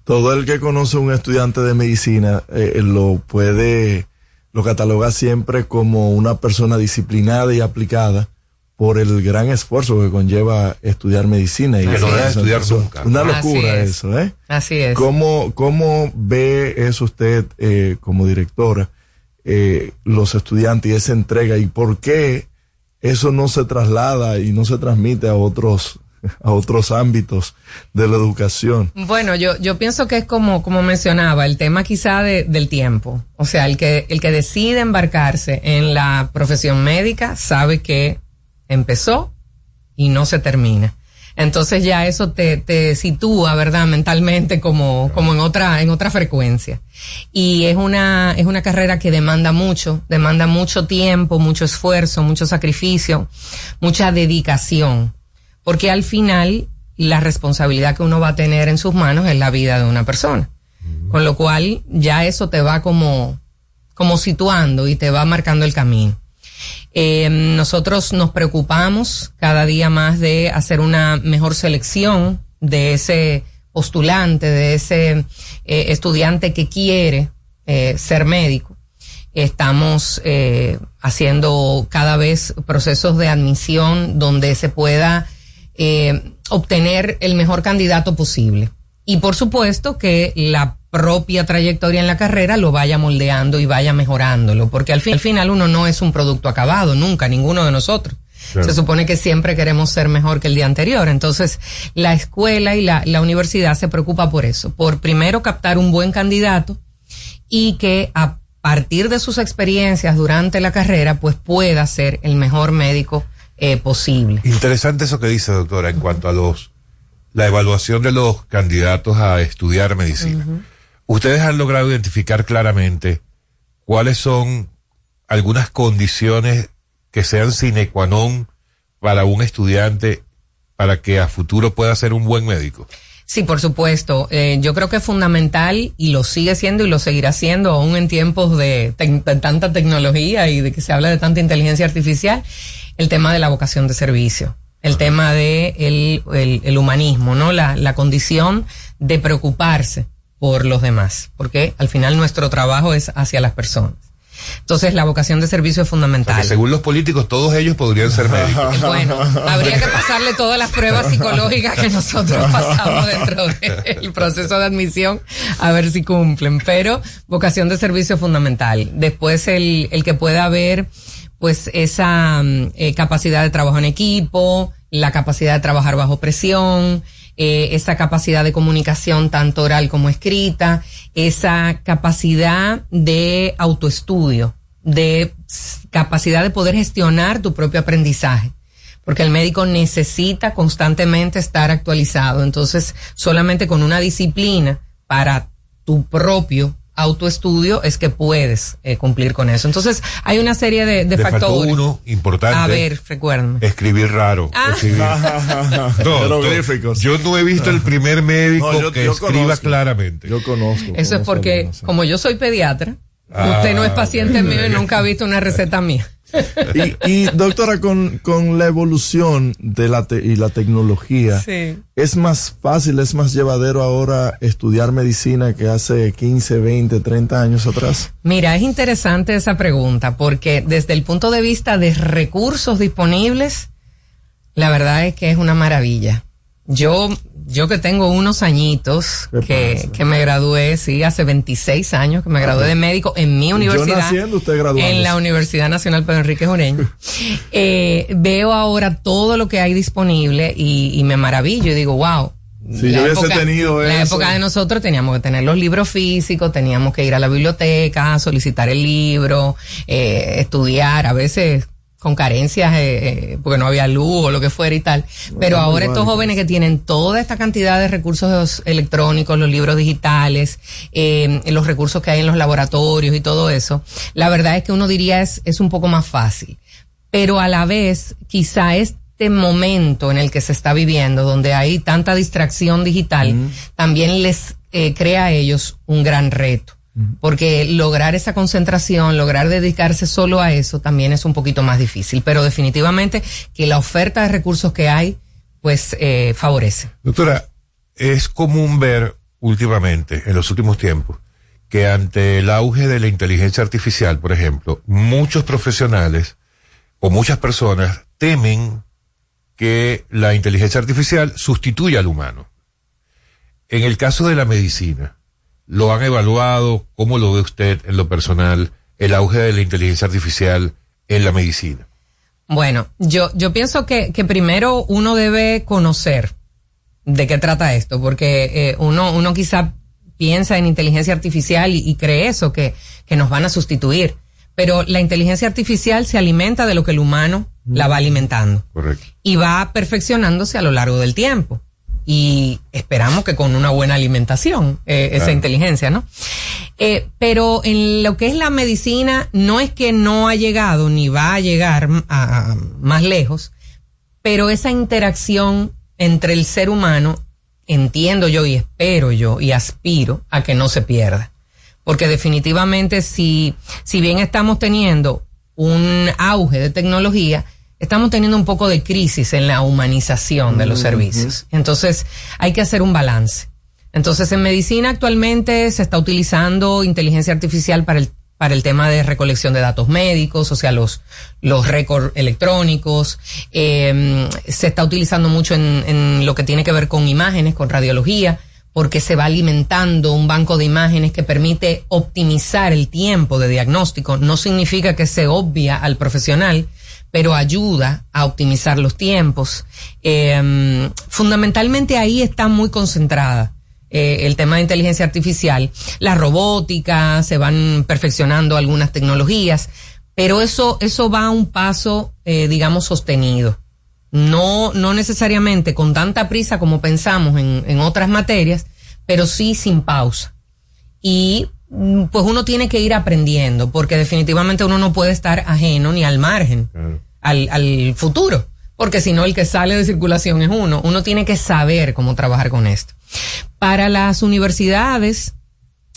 Todo el que conoce a un estudiante de medicina eh, lo puede, lo cataloga siempre como una persona disciplinada y aplicada por el gran esfuerzo que conlleva estudiar medicina. Y Que no estudiar eso- nunca. Una Así locura es. eso, ¿eh? Así es. ¿Cómo, cómo ve eso usted eh, como directora, eh, los estudiantes y esa entrega y por qué eso no se traslada y no se transmite a otros, a otros ámbitos de la educación? Bueno, yo, yo pienso que es como, como mencionaba, el tema quizá de- del tiempo. O sea, el que, el que decide embarcarse en la profesión médica sabe que empezó y no se termina. Entonces ya eso te, te sitúa, ¿verdad? Mentalmente como, como en otra, en otra frecuencia. Y es una, es una carrera que demanda mucho, demanda mucho tiempo, mucho esfuerzo, mucho sacrificio, mucha dedicación. Porque al final, la responsabilidad que uno va a tener en sus manos es la vida de una persona. Con lo cual, ya eso te va como, como situando y te va marcando el camino. Eh, nosotros nos preocupamos cada día más de hacer una mejor selección de ese postulante, de ese eh, estudiante que quiere eh, ser médico. Estamos haciendo cada vez procesos de admisión donde se pueda obtener el mejor candidato posible. Y por supuesto que la propia trayectoria en la carrera lo vaya moldeando y vaya mejorándolo, porque al, fin, al final uno no es un producto acabado, nunca, ninguno de nosotros. Claro. Se supone que siempre queremos ser mejor que el día anterior. Entonces, la escuela y la, la universidad se preocupa por eso, por primero captar un buen candidato y que a partir de sus experiencias durante la carrera, pues pueda ser el mejor médico eh, posible. Interesante eso que dice, doctora, en cuanto a los la evaluación de los candidatos a estudiar medicina. Ustedes han logrado identificar claramente cuáles son algunas condiciones que sean sine qua non para un estudiante para que a futuro pueda ser un buen médico? Sí, por supuesto. Eh, yo creo que es fundamental y lo sigue siendo y lo seguirá siendo aún en tiempos de, tanta tecnología y de que se habla de tanta inteligencia artificial, el tema de la vocación de servicio, el tema de el, el- el humanismo, ¿no? La, la condición de preocuparse por los demás, porque al final nuestro trabajo es hacia las personas. Entonces la vocación de servicio es fundamental. Según los políticos, todos ellos podrían ser médicos. Bueno, habría que pasarle todas las pruebas psicológicas que nosotros pasamos dentro del proceso de admisión a ver si cumplen. Pero vocación de servicio es fundamental. Después el, el que pueda haber pues esa mm, eh, capacidad de trabajo en equipo, la capacidad de trabajar bajo presión, eh, esa capacidad de comunicación tanto oral como escrita, esa capacidad de autoestudio, de capacidad de poder gestionar tu propio aprendizaje. Porque el médico necesita constantemente estar actualizado. Entonces, solamente con una disciplina para tu propio autoestudio es que puedes eh, cumplir con eso. Entonces, hay una serie de, de factores. uno importante. A ver, recuérdame. Escribir raro. Ah. Escribir. No. Yo no he visto el primer médico No, yo- que yo escriba conozco. claramente. Yo conozco. Eso es porque, como yo soy pediatra, Ah, usted no es paciente mío y nunca ha visto una receta mía. Y, y, doctora, con, con la evolución de la te- y la tecnología, Sí. ¿es más fácil, es más llevadero ahora estudiar medicina que hace 15, 20, 30 años atrás? Mira, es interesante esa pregunta porque desde el punto de vista de recursos disponibles, la verdad es que es una maravilla. Yo, yo que tengo unos añitos que, que me gradué, sí, hace 26 años que me gradué de médico en mi Yo universidad. naciendo, usted. En la Universidad Nacional Pedro Enrique Jureño. Eh, veo ahora todo lo que hay disponible y, y me maravillo y digo, wow. Si yo hubiese tenido la eso. época de nosotros teníamos que tener los libros físicos, teníamos que ir a la biblioteca, solicitar el libro, eh, estudiar, a veces con carencias, eh, eh, porque no había luz o lo que fuera y tal. Pero ahora estos válido. jóvenes que tienen toda esta cantidad de recursos electrónicos, los libros digitales, eh, los recursos que hay en los laboratorios y todo eso, la verdad es que uno diría es, es un poco más fácil. Pero a la vez, quizá este momento en el que se está viviendo, donde hay tanta distracción digital, también les eh, crea a ellos un gran reto. Porque lograr esa concentración, lograr dedicarse solo a eso también es un poquito más difícil. Pero definitivamente que la oferta de recursos que hay, pues eh, favorece. Doctora, es común ver últimamente, en los últimos tiempos, que ante el auge de la inteligencia artificial, por ejemplo, muchos profesionales o muchas personas temen que la inteligencia artificial sustituya al humano. En el caso de la medicina, ¿lo han evaluado? ¿Cómo lo ve usted en lo personal el auge de la inteligencia artificial en la medicina? Bueno, yo, yo pienso que, que primero uno debe conocer de qué trata esto, porque eh, uno, uno quizá piensa en inteligencia artificial y, y cree eso, que, que nos van a sustituir. Pero la inteligencia artificial se alimenta de lo que el humano la va alimentando. Correcto. Y va perfeccionándose a lo largo del tiempo. Y esperamos que con una buena alimentación, eh, esa inteligencia, ¿no? Eh, pero en lo que es la medicina, no es que no ha llegado ni va a llegar a- a- más lejos, pero esa interacción entre el ser humano, entiendo yo y espero yo y aspiro a que no se pierda. Porque definitivamente si, si bien estamos teniendo un auge de tecnología, estamos teniendo un poco de crisis en la humanización de los servicios. Entonces hay que hacer un balance. Entonces en medicina actualmente se está utilizando inteligencia artificial para el para el tema de recolección de datos médicos, o sea, los, los récords electrónicos. Eh, se está utilizando mucho en, en lo que tiene que ver con imágenes, con radiología, porque se va alimentando un banco de imágenes que permite optimizar el tiempo de diagnóstico. No significa que se obvia al profesional, pero ayuda a optimizar los tiempos. Eh, fundamentalmente ahí está muy concentrada eh, el tema de inteligencia artificial, la robótica, se van perfeccionando algunas tecnologías, pero eso, eso va a un paso, eh, digamos, sostenido. No, no necesariamente con tanta prisa como pensamos en, en otras materias, pero sí sin pausa. Y pues uno tiene que ir aprendiendo, porque definitivamente uno no puede estar ajeno ni al margen al, al futuro. porque si no el que sale de circulación es uno. Uno tiene que saber cómo trabajar con esto. Para las universidades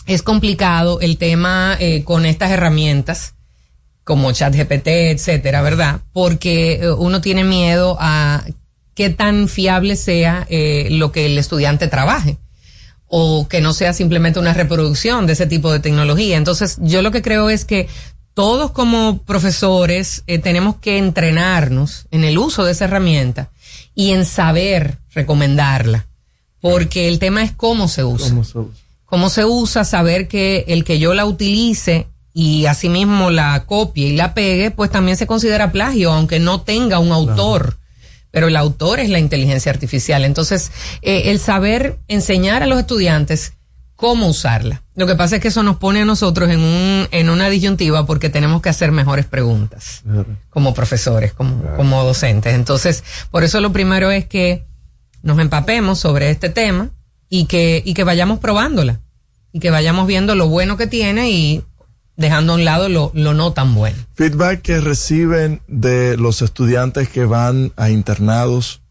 es complicado el tema eh, con estas herramientas como ChatGPT, etcétera, ¿verdad? Porque eh, uno tiene miedo a qué tan fiable sea eh, lo que el estudiante trabaje o que no sea simplemente una reproducción de ese tipo de tecnología. Entonces, yo lo que creo es que todos como profesores eh, tenemos que entrenarnos en el uso de esa herramienta y en saber recomendarla, porque el tema es cómo se usa. ¿Cómo se usa? Cómo se usa, saber que el que yo la utilice y asimismo la copie y la pegue, pues también se considera plagio, aunque no tenga un autor. Pero el autor es la inteligencia artificial. Entonces, eh, el saber enseñar a los estudiantes cómo usarla. Lo que pasa es que eso nos pone a nosotros en, un, en una disyuntiva porque tenemos que hacer mejores preguntas como profesores, como, como docentes. Entonces, por eso lo primero es que nos empapemos sobre este tema y que, y que vayamos probándola y que vayamos viendo lo bueno que tiene y dejando a un lado lo, lo no tan bueno. Feedback que reciben de los estudiantes que van a internados,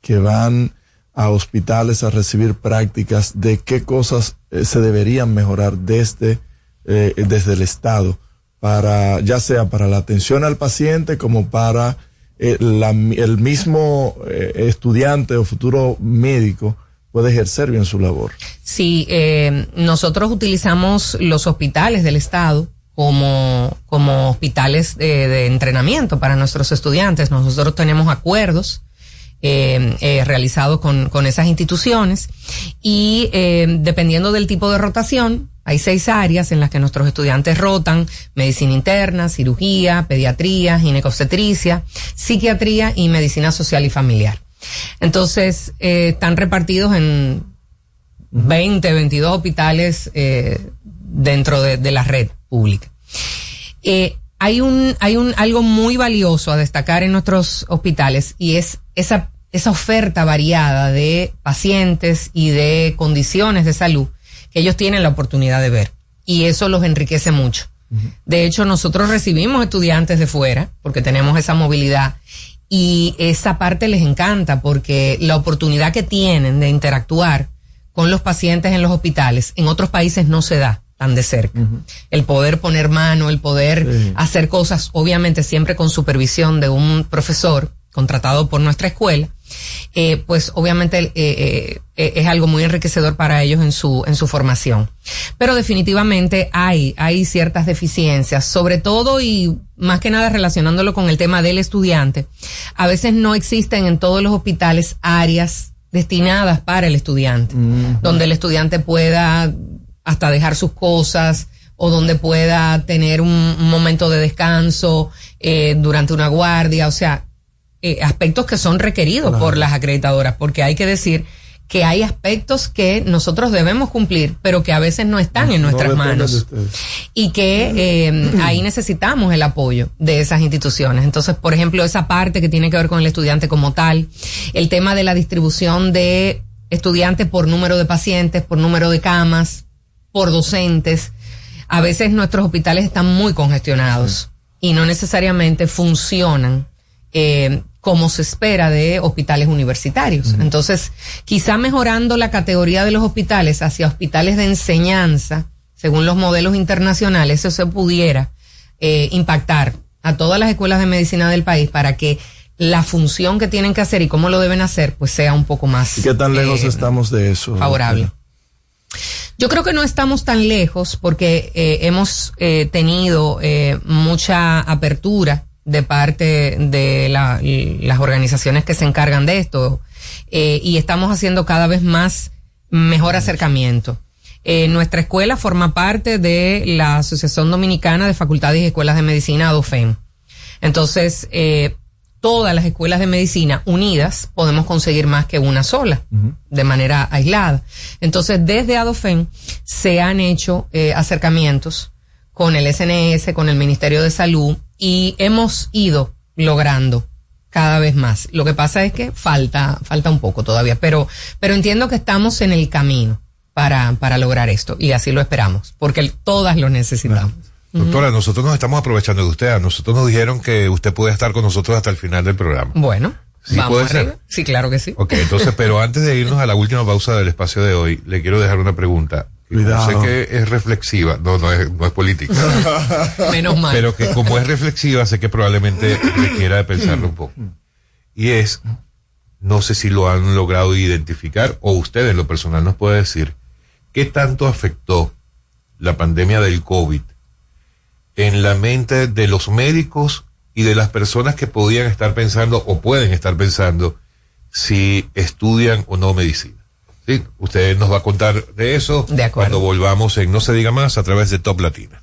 que van a hospitales a recibir prácticas, de qué cosas eh, se deberían mejorar desde, eh, desde el Estado, para, ya sea para la atención al paciente como para eh, la- el mismo eh, estudiante o futuro médico puede ejercer bien su labor. Sí, eh, nosotros utilizamos los hospitales del Estado como, como hospitales de, de entrenamiento para nuestros estudiantes. Nosotros tenemos acuerdos eh, eh, realizados con, con esas instituciones y eh, dependiendo del tipo de rotación, hay seis áreas en las que nuestros estudiantes rotan, medicina interna, cirugía, pediatría, ginecobstetricia, psiquiatría y medicina social y familiar. Entonces, eh, están repartidos en 20, 22 hospitales eh, dentro de, de la red pública. Eh, hay un, hay un, algo muy valioso a destacar en nuestros hospitales y es esa, esa oferta variada de pacientes y de condiciones de salud que ellos tienen la oportunidad de ver. Y eso los enriquece mucho. De hecho, nosotros recibimos estudiantes de fuera porque tenemos esa movilidad y esa parte les encanta porque la oportunidad que tienen de interactuar con los pacientes en los hospitales en otros países no se da tan de cerca. El poder poner mano, el poder hacer cosas, obviamente siempre con supervisión de un profesor contratado por nuestra escuela, eh, pues obviamente eh, eh, es algo muy enriquecedor para ellos en su, en su formación. Pero definitivamente hay, hay ciertas deficiencias, sobre todo y más que nada relacionándolo con el tema del estudiante. A veces no existen en todos los hospitales áreas destinadas para el estudiante, donde el estudiante pueda hasta dejar sus cosas o donde pueda tener un, un momento de descanso eh, durante una guardia, o sea, eh, aspectos que son requeridos por las acreditadoras, porque hay que decir que hay aspectos que nosotros debemos cumplir, pero que a veces no están en nuestras No manos y que eh, ahí necesitamos el apoyo de esas instituciones. Entonces, por ejemplo, esa parte que tiene que ver con el estudiante como tal, el tema de la distribución de estudiantes por número de pacientes, por número de camas, por docentes. A veces nuestros hospitales están muy congestionados y no necesariamente funcionan eh, como se espera de hospitales universitarios. Entonces, quizá mejorando la categoría de los hospitales hacia hospitales de enseñanza, según los modelos internacionales, eso se pudiera eh, impactar a todas las escuelas de medicina del país para que la función que tienen que hacer y cómo lo deben hacer, pues sea un poco más ¿Y qué tan lejos eh, estamos de eso? favorable. Yo creo que no estamos tan lejos porque eh, hemos eh, tenido eh, mucha apertura de parte de la- las organizaciones que se encargan de esto eh, y estamos haciendo cada vez más mejor acercamiento. Eh, nuestra escuela forma parte de la Asociación Dominicana de Facultades y Escuelas de Medicina, ADOFEM. Entonces, eh, todas las escuelas de medicina unidas podemos conseguir más que una sola, de manera aislada. Entonces, desde ADOFEN se han hecho eh, acercamientos con el SNS, con el Ministerio de Salud y hemos ido logrando cada vez más. Lo que pasa es que falta, falta un poco todavía, pero, pero entiendo que estamos en el camino para, para lograr esto y así lo esperamos, porque todas lo necesitamos. Doctora, nosotros nos estamos aprovechando de usted. A nosotros nos dijeron que usted puede estar con nosotros hasta el final del programa. Bueno, Sí, Vamos puede arriba. ser. Sí, claro que sí. Ok, entonces, pero antes de irnos a la última pausa del espacio de hoy, le quiero dejar una pregunta. Cuidado. Sé que es reflexiva, no, no es, no es política. Menos mal. Pero que como es reflexiva, sé que probablemente requiera de pensarlo un poco. Y es, no sé si lo han logrado identificar, o usted en lo personal nos puede decir, ¿qué tanto afectó la pandemia del COVID en la mente de los médicos y de las personas que podían estar pensando o pueden estar pensando si estudian o no medicina? ¿Sí? Usted nos va a contar de eso cuando volvamos en No se diga más a través de Top Latina.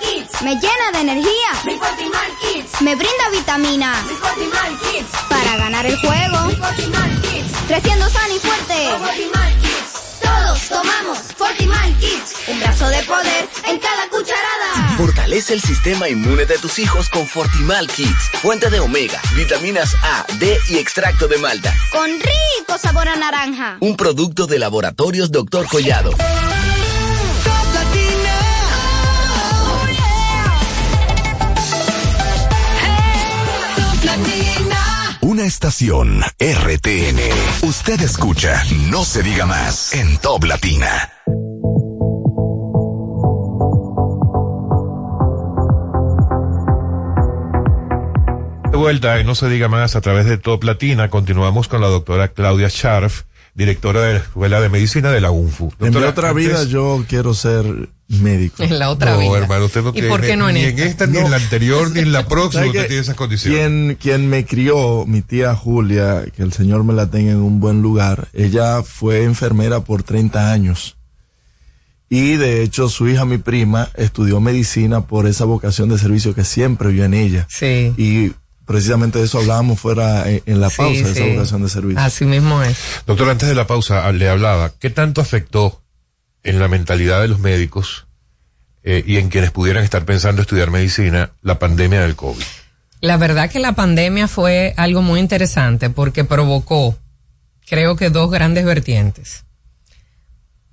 Me llena de energía. Me brinda vitamina. Para ganar el juego. Creciendo sano y fuerte. Todos tomamos Fortimal Kids. Un brazo de poder en cada cucharada. Fortalece el sistema inmune de tus hijos con Fortimal Kids, fuente de omega, vitaminas A, D y extracto de malta. Con rico sabor a naranja. Un producto de laboratorios Dr. Collado. Estación RTN. Usted escucha No se diga más en Top Latina. De vuelta y no se diga más a través de Top Latina, continuamos con la doctora Claudia Scharf, directora de la Escuela de Medicina de la UNFU. En mi otra antes- vida yo quiero ser médico. En la otra no, vida. hermano, usted no ¿Y tiene por qué no en ni esta? en esta, ni en la anterior, ni en la próxima, ¿Sabe usted tiene esas condiciones. Quien, quien me crió, mi tía Julia, que el Señor me la tenga en un buen lugar, ella fue enfermera por 30 años. Y de hecho su hija, mi prima, estudió medicina por esa vocación de servicio que siempre vio en ella. Sí. Y precisamente de eso hablábamos fuera en, en la Sí, pausa, de esa sí. vocación de servicio. Así mismo es. Doctor, antes de la pausa ah, le hablaba, ¿qué tanto afectó en la mentalidad de los médicos eh, y en quienes pudieran estar pensando estudiar medicina la pandemia del COVID? La verdad que la pandemia fue algo muy interesante porque provocó, creo que dos grandes vertientes.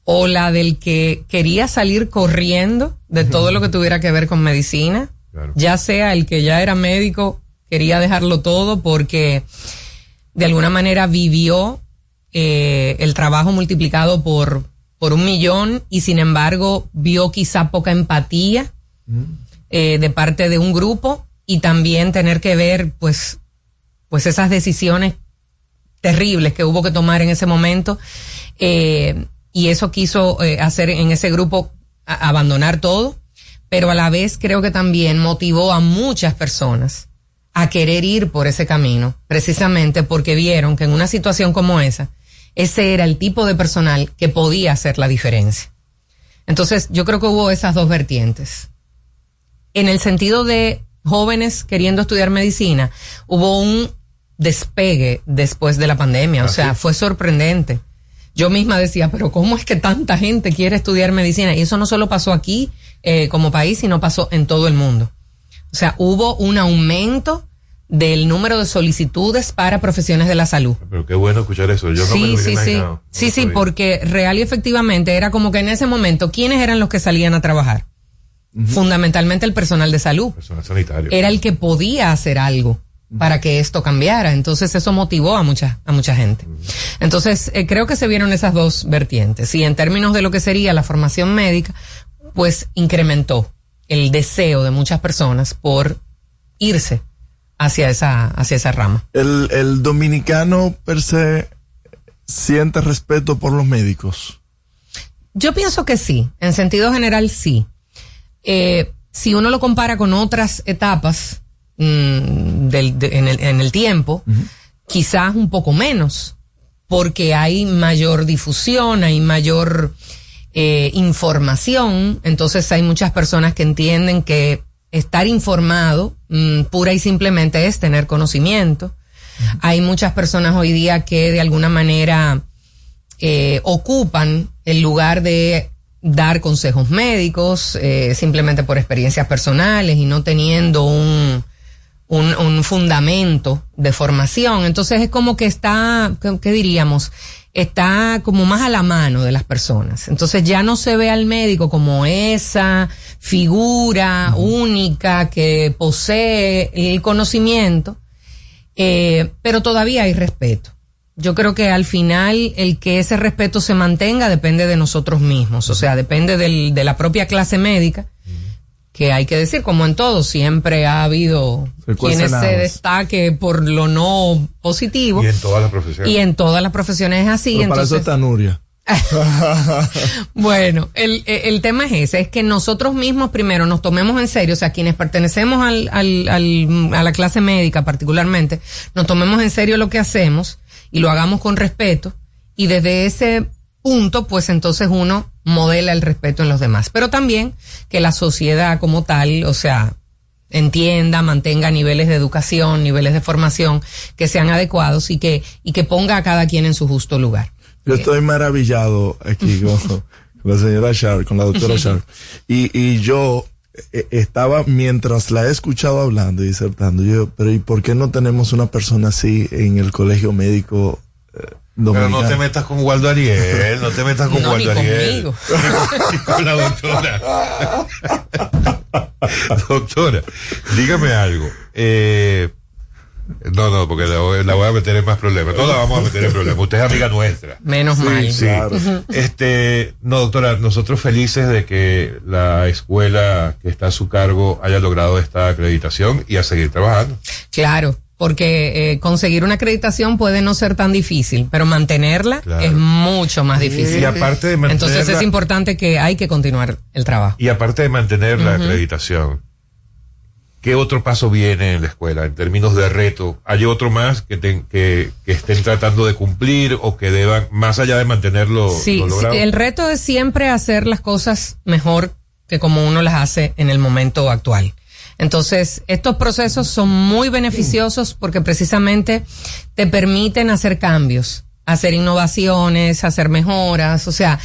O la del que quería salir corriendo de todo lo que tuviera que ver con medicina, ya sea el que ya era médico, quería dejarlo todo porque de alguna manera vivió eh, el trabajo multiplicado por, por un millón y sin embargo vio quizá poca empatía eh, de parte de un grupo y también tener que ver pues pues esas decisiones terribles que hubo que tomar en ese momento eh, y eso quiso hacer en ese grupo abandonar todo pero a la vez creo que también motivó a muchas personas a querer ir por ese camino precisamente porque vieron que en una situación como esa ese era el tipo de personal que podía hacer la diferencia entonces yo creo que hubo esas dos vertientes en el sentido de jóvenes queriendo estudiar medicina, hubo un despegue después de la pandemia, o sea, fue sorprendente. Yo misma decía, pero ¿cómo es que tanta gente quiere estudiar medicina? Y eso no solo pasó aquí eh, como país, sino pasó en todo el mundo. O sea, hubo un aumento del número de solicitudes para profesiones de la salud. Pero qué bueno escuchar eso. Yo no me sí, lo sí, sí. No Sí, sí, porque real y efectivamente era como que en ese momento, ¿quiénes eran los que salían a trabajar? Fundamentalmente el personal de salud. Personal sanitario. Era el que podía hacer algo para que esto cambiara. Entonces eso motivó a mucha, a mucha gente. Entonces eh, creo que se vieron esas dos vertientes. Y en términos de lo que sería la formación médica, pues incrementó el deseo de muchas personas por irse hacia esa, hacia esa rama. El, el dominicano per se siente respeto por los médicos. Yo pienso que sí, en sentido general sí. Eh, si uno lo compara con otras etapas mm, del, de- en, el, en el tiempo, quizás un poco menos, porque hay mayor difusión, hay mayor eh, información, entonces hay muchas personas que entienden que estar informado mm, pura y simplemente es tener conocimiento. Hay muchas personas hoy día que de alguna manera eh, ocupan el lugar de dar consejos médicos eh, simplemente por experiencias personales y no teniendo un, un, un fundamento de formación. Entonces es como que está, ¿qué, qué diríamos? Está como más a la mano de las personas. Entonces ya no se ve al médico como esa figura única que posee el conocimiento, eh, pero todavía hay respeto. Yo creo que al final el que ese respeto se mantenga depende de nosotros mismos, o sea, depende del- de la propia clase médica, que hay que decir, como en todo, siempre ha habido quienes se destaque por lo no positivo. Y en todas las profesiones. Y en todas las profesiones es así. Pero para eso entonces, está Nuria. bueno, el, el tema es ese, es que nosotros mismos primero nos tomemos en serio, o sea, quienes pertenecemos al, al, al- a la clase médica particularmente, nos tomemos en serio lo que hacemos y lo hagamos con respeto y desde ese punto, pues entonces uno modela el respeto en los demás. Pero también que la sociedad como tal, o sea, entienda, mantenga niveles de educación, niveles de formación que sean adecuados y que, y que ponga a cada quien en su justo lugar. Yo estoy maravillado aquí con, con la señora Sharp, con la doctora Sharp. Y, y yo eh, estaba, mientras la he escuchado hablando y disertando, yo, pero ¿y por qué no tenemos una persona así en el colegio médico eh, Pero no te metas con Waldo Ariel, no te metas con No, Waldo ni Ariel. conmigo. Ni con la doctora. doctora, dígame algo. Eh, no, no, porque la voy, la voy a meter en más problemas. Todos la vamos a meter en problemas. Usted es amiga nuestra. Menos mal. Sí. Este, no, doctora, nosotros felices de que la escuela que está a su cargo haya logrado esta acreditación y a seguir trabajando. Claro, porque eh, conseguir una acreditación puede no ser tan difícil, pero mantenerla Claro. es mucho más difícil. Y aparte de mantenerla- Entonces es importante que hay que continuar el trabajo. Y aparte de mantener la acreditación, ¿qué otro paso viene en la escuela en términos de reto? ¿Hay otro más que, ten- que, que estén tratando de cumplir o que deban, más allá de mantenerlo Sí, lo sí, el reto es siempre hacer las cosas mejor que como uno las hace en el momento actual. Entonces, estos procesos son muy beneficiosos porque precisamente te permiten hacer cambios, hacer innovaciones, hacer mejoras, o sea,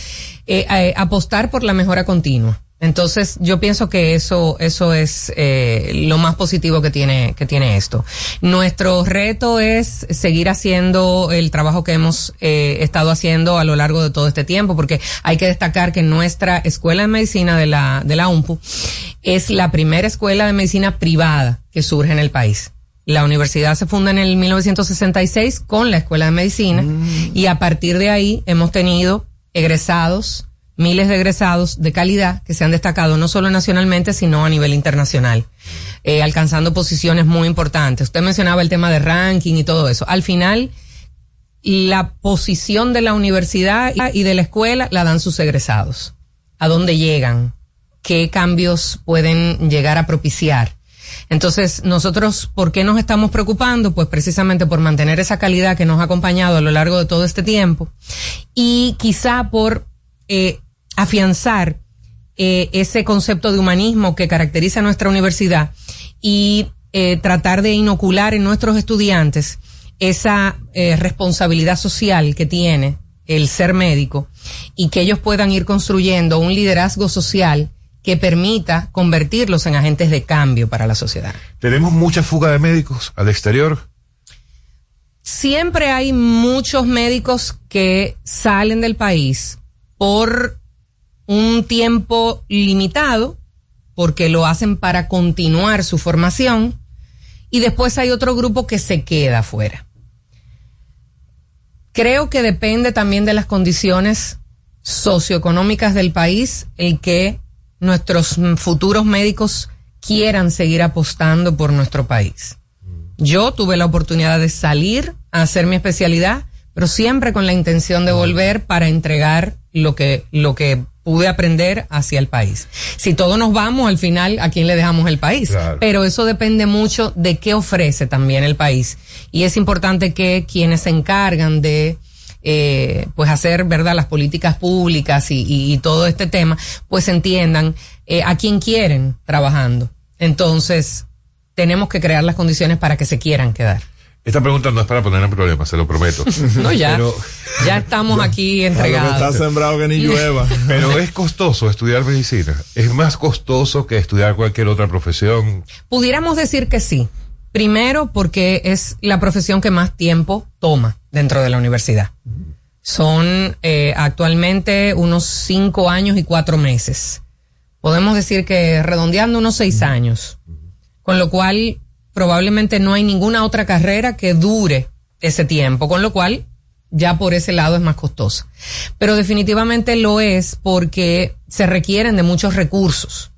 eh, eh, apostar por la mejora continua. Entonces, yo pienso que eso, eso es eh, lo más positivo que tiene, que tiene esto. Nuestro reto es seguir haciendo el trabajo que hemos eh, estado haciendo a lo largo de todo este tiempo, porque hay que destacar que nuestra escuela de medicina de la, de la UMPU es la primera escuela de medicina privada que surge en el país. La universidad se funda en el 1966 con la escuela de medicina y a partir de ahí hemos tenido egresados, miles de egresados de calidad que se han destacado no solo nacionalmente, sino a nivel internacional, eh, alcanzando posiciones muy importantes. Usted mencionaba el tema de ranking y todo eso. Al final, la posición de la universidad y de la escuela la dan sus egresados. ¿A dónde llegan? ¿Qué cambios pueden llegar a propiciar? Entonces, nosotros, ¿por qué nos estamos preocupando? Pues precisamente por mantener esa calidad que nos ha acompañado a lo largo de todo este tiempo y quizá por eh, afianzar eh, ese concepto de humanismo que caracteriza a nuestra universidad y eh, tratar de inocular en nuestros estudiantes esa eh, responsabilidad social que tiene el ser médico y que ellos puedan ir construyendo un liderazgo social que permita convertirlos en agentes de cambio para la sociedad. ¿Tenemos mucha fuga de médicos al exterior? siempre hay muchos médicos que salen del país por un tiempo limitado, porque lo hacen para continuar su formación, y después hay otro grupo que se queda afuera. Creo que depende también de las condiciones socioeconómicas del país el que nuestros futuros médicos quieran seguir apostando por nuestro país. Yo tuve la oportunidad de salir a hacer mi especialidad, pero siempre con la intención de volver para entregar lo que, lo que pude aprender hacia el país. Si todos nos vamos, al final, ¿a quién le dejamos el país? Claro. Pero eso depende mucho de qué ofrece también el país. Y es importante que quienes se encargan de eh, pues hacer verdad las políticas públicas y, y- y todo este tema pues entiendan eh, a quién quieren trabajando entonces tenemos que crear las condiciones para que se quieran quedar Esta pregunta no es para poner en problemas, se lo prometo. no ya Pero, ya estamos aquí entregados Está sembrado que ni llueva. pero es costoso estudiar medicina. Es más costoso que estudiar cualquier otra profesión. Pudiéramos decir que sí. Primero porque es la profesión que más tiempo toma dentro de la universidad. Son eh, actualmente unos cinco años y cuatro meses. Podemos decir que redondeando unos seis años. Con lo cual probablemente no hay ninguna otra carrera que dure ese tiempo. Con lo cual ya por ese lado es más costosa. Pero definitivamente lo es porque se requieren de muchos recursos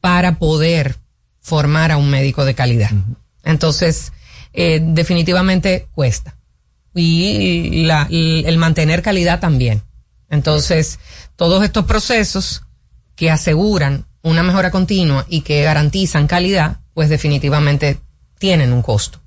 para poder formar a un médico de calidad. Entonces, eh, definitivamente cuesta. Y la- el el mantener calidad también. Entonces, todos estos procesos que aseguran una mejora continua y que garantizan calidad, pues definitivamente tienen un costo.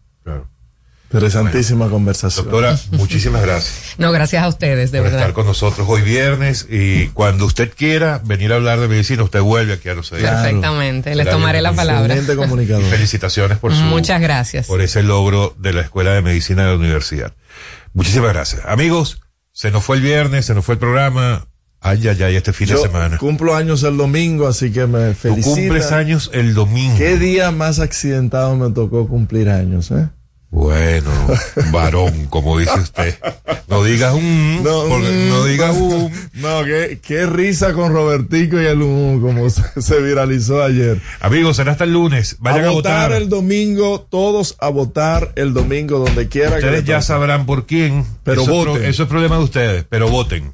Interesantísima conversación. Doctora, muchísimas gracias No, gracias a ustedes, de por verdad. estar con nosotros hoy viernes y cuando usted quiera venir a hablar de medicina, usted vuelve aquí a los Perfectamente, les tomaré la palabra. Y felicitaciones por su Muchas gracias. por ese logro de la Escuela de Medicina de la Universidad. Muchísimas gracias. Amigos, se nos fue el viernes, se nos fue el programa. Ay, ay, ay, este fin Yo de semana. cumplo años el domingo, así que me felicito. cumples años el domingo. ¿Qué día más accidentado me tocó cumplir años, eh? Bueno, varón, como dice usted. No digas un, No, porque no digas un. No, qué, qué risa con Robertico y el humo, como se, se viralizó ayer. Amigos, será hasta el lunes. Vayan a, votar, votar. el domingo, todos a votar el domingo donde quiera que Ustedes ya sabrán por quién. Pero eso Es voten. eso es problema de ustedes, pero voten.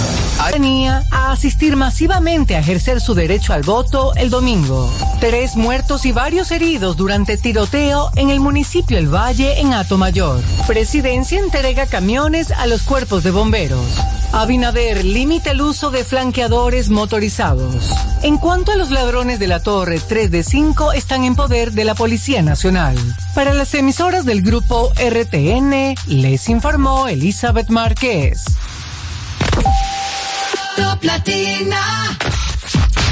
Venía a asistir masivamente a ejercer su derecho al voto el domingo. Tres muertos y varios heridos durante tiroteo en el municipio El Valle en Atomayor. Presidencia entrega camiones a los cuerpos de bomberos. Abinader limita el uso de flanqueadores motorizados. En cuanto a los ladrones de la torre, 3 de 5 están en poder de la Policía Nacional. Para las emisoras del grupo RTN, les informó Elizabeth Márquez. Top Latina.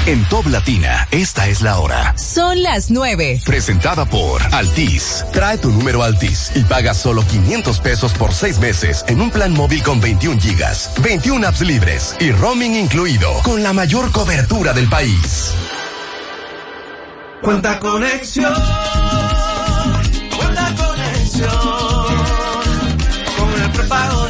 En Top Latina, esta es la hora. Son las 9. Presentada por Altis. Trae tu número Altis y paga solo 500 pesos por seis meses en un plan móvil con 21 gigas, 21 apps libres y roaming incluido, con la mayor cobertura del país. Cuenta conexión. Cuenta conexión. Con el prepago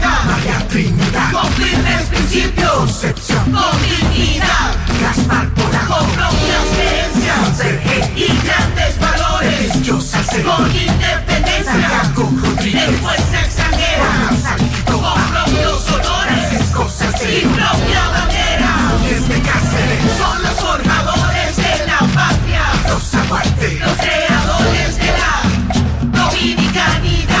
libertad, magia trinidad, cumplir principios, concepción, con dignidad, gaspar polar, con propias creencias, ser y grandes valores, yo sacer, con independencia, con fuerza extranjera, con propios honores, Francisco y propia bandera, desde son los formadores de la patria, los aguantes, los creadores de la dominicanidad,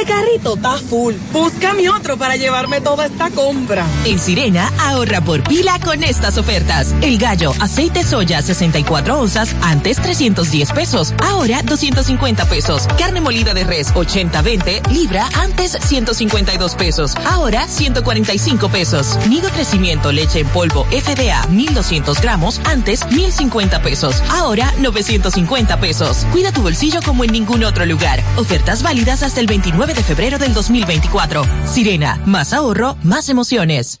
Este carrito está full. Búscame otro para llevarme toda esta compra. En Sirena, ahorra por pila con estas ofertas. El gallo, aceite soya, 64 onzas, antes 310 pesos, ahora 250 pesos. Carne molida de res, 80-20, libra, antes 152 pesos, ahora 145 pesos. Nido crecimiento, leche en polvo, FDA, 1200 gramos, antes 1050 pesos, ahora 950 pesos. Cuida tu bolsillo como en ningún otro lugar. Ofertas válidas hasta el 29 de febrero del 2024. Sirena, más ahorro, más emociones.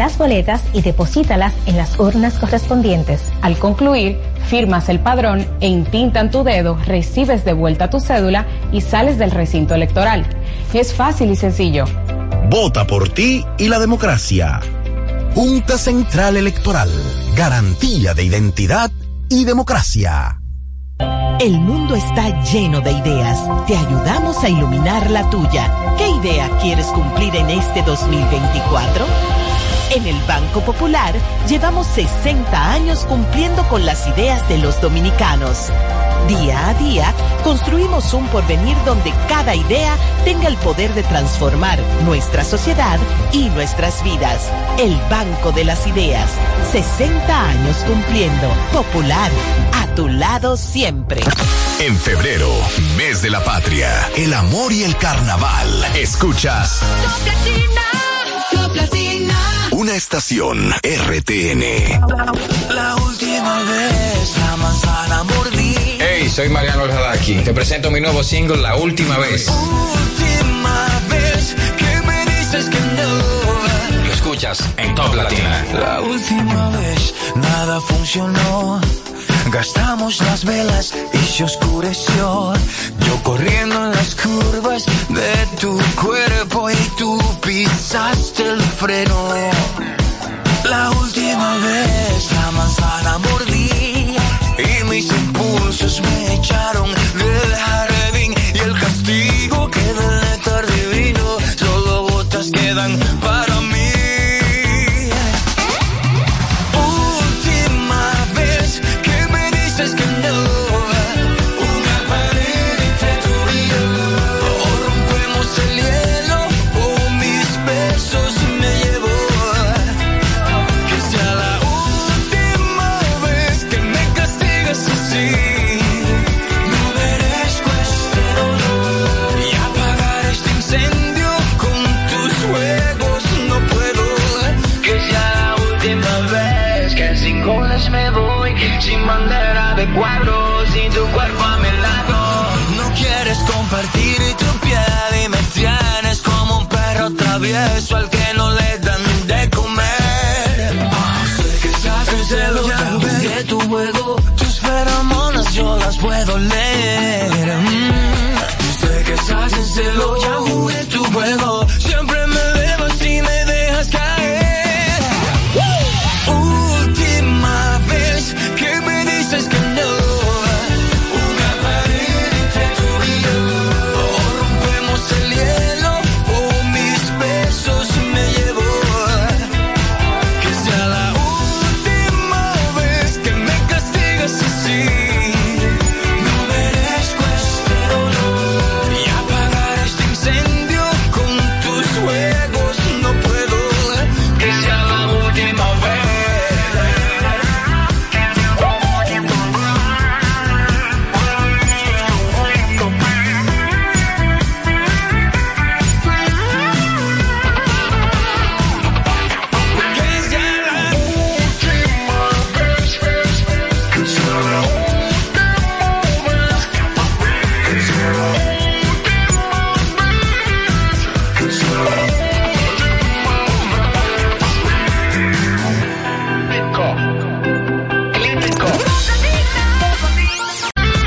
las boletas y deposítalas en las urnas correspondientes. Al concluir, firmas el padrón e intintan tu dedo, recibes de vuelta tu cédula y sales del recinto electoral. Es fácil y sencillo. Vota por ti y la democracia. Junta Central Electoral. Garantía de identidad y democracia. El mundo está lleno de ideas. Te ayudamos a iluminar la tuya. ¿Qué idea quieres cumplir en este 2024? En el Banco Popular llevamos 60 años cumpliendo con las ideas de los dominicanos. Día a día construimos un porvenir donde cada idea tenga el poder de transformar nuestra sociedad y nuestras vidas. El Banco de las Ideas. 60 años cumpliendo. Popular. A tu lado siempre. En febrero, mes de la patria, el amor y el carnaval. Escuchas. Una estación RTN. La última vez la manzana mordí. Hey, soy Mariano Radaki. Te presento mi nuevo single La Última Vez. Última vez que me dices que no. Lo escuchas en Top Latina. La última vez nada funcionó. Gastamos las velas y se oscureció. Yo corriendo en las curvas de tu cuerpo y tú pisaste el freno. La última vez la manzana mordí y mis impulsos me echaron del jardín y el castigo que del néctar divino solo gotas quedan para puedo leer. Mm, sé que estás en celo, ya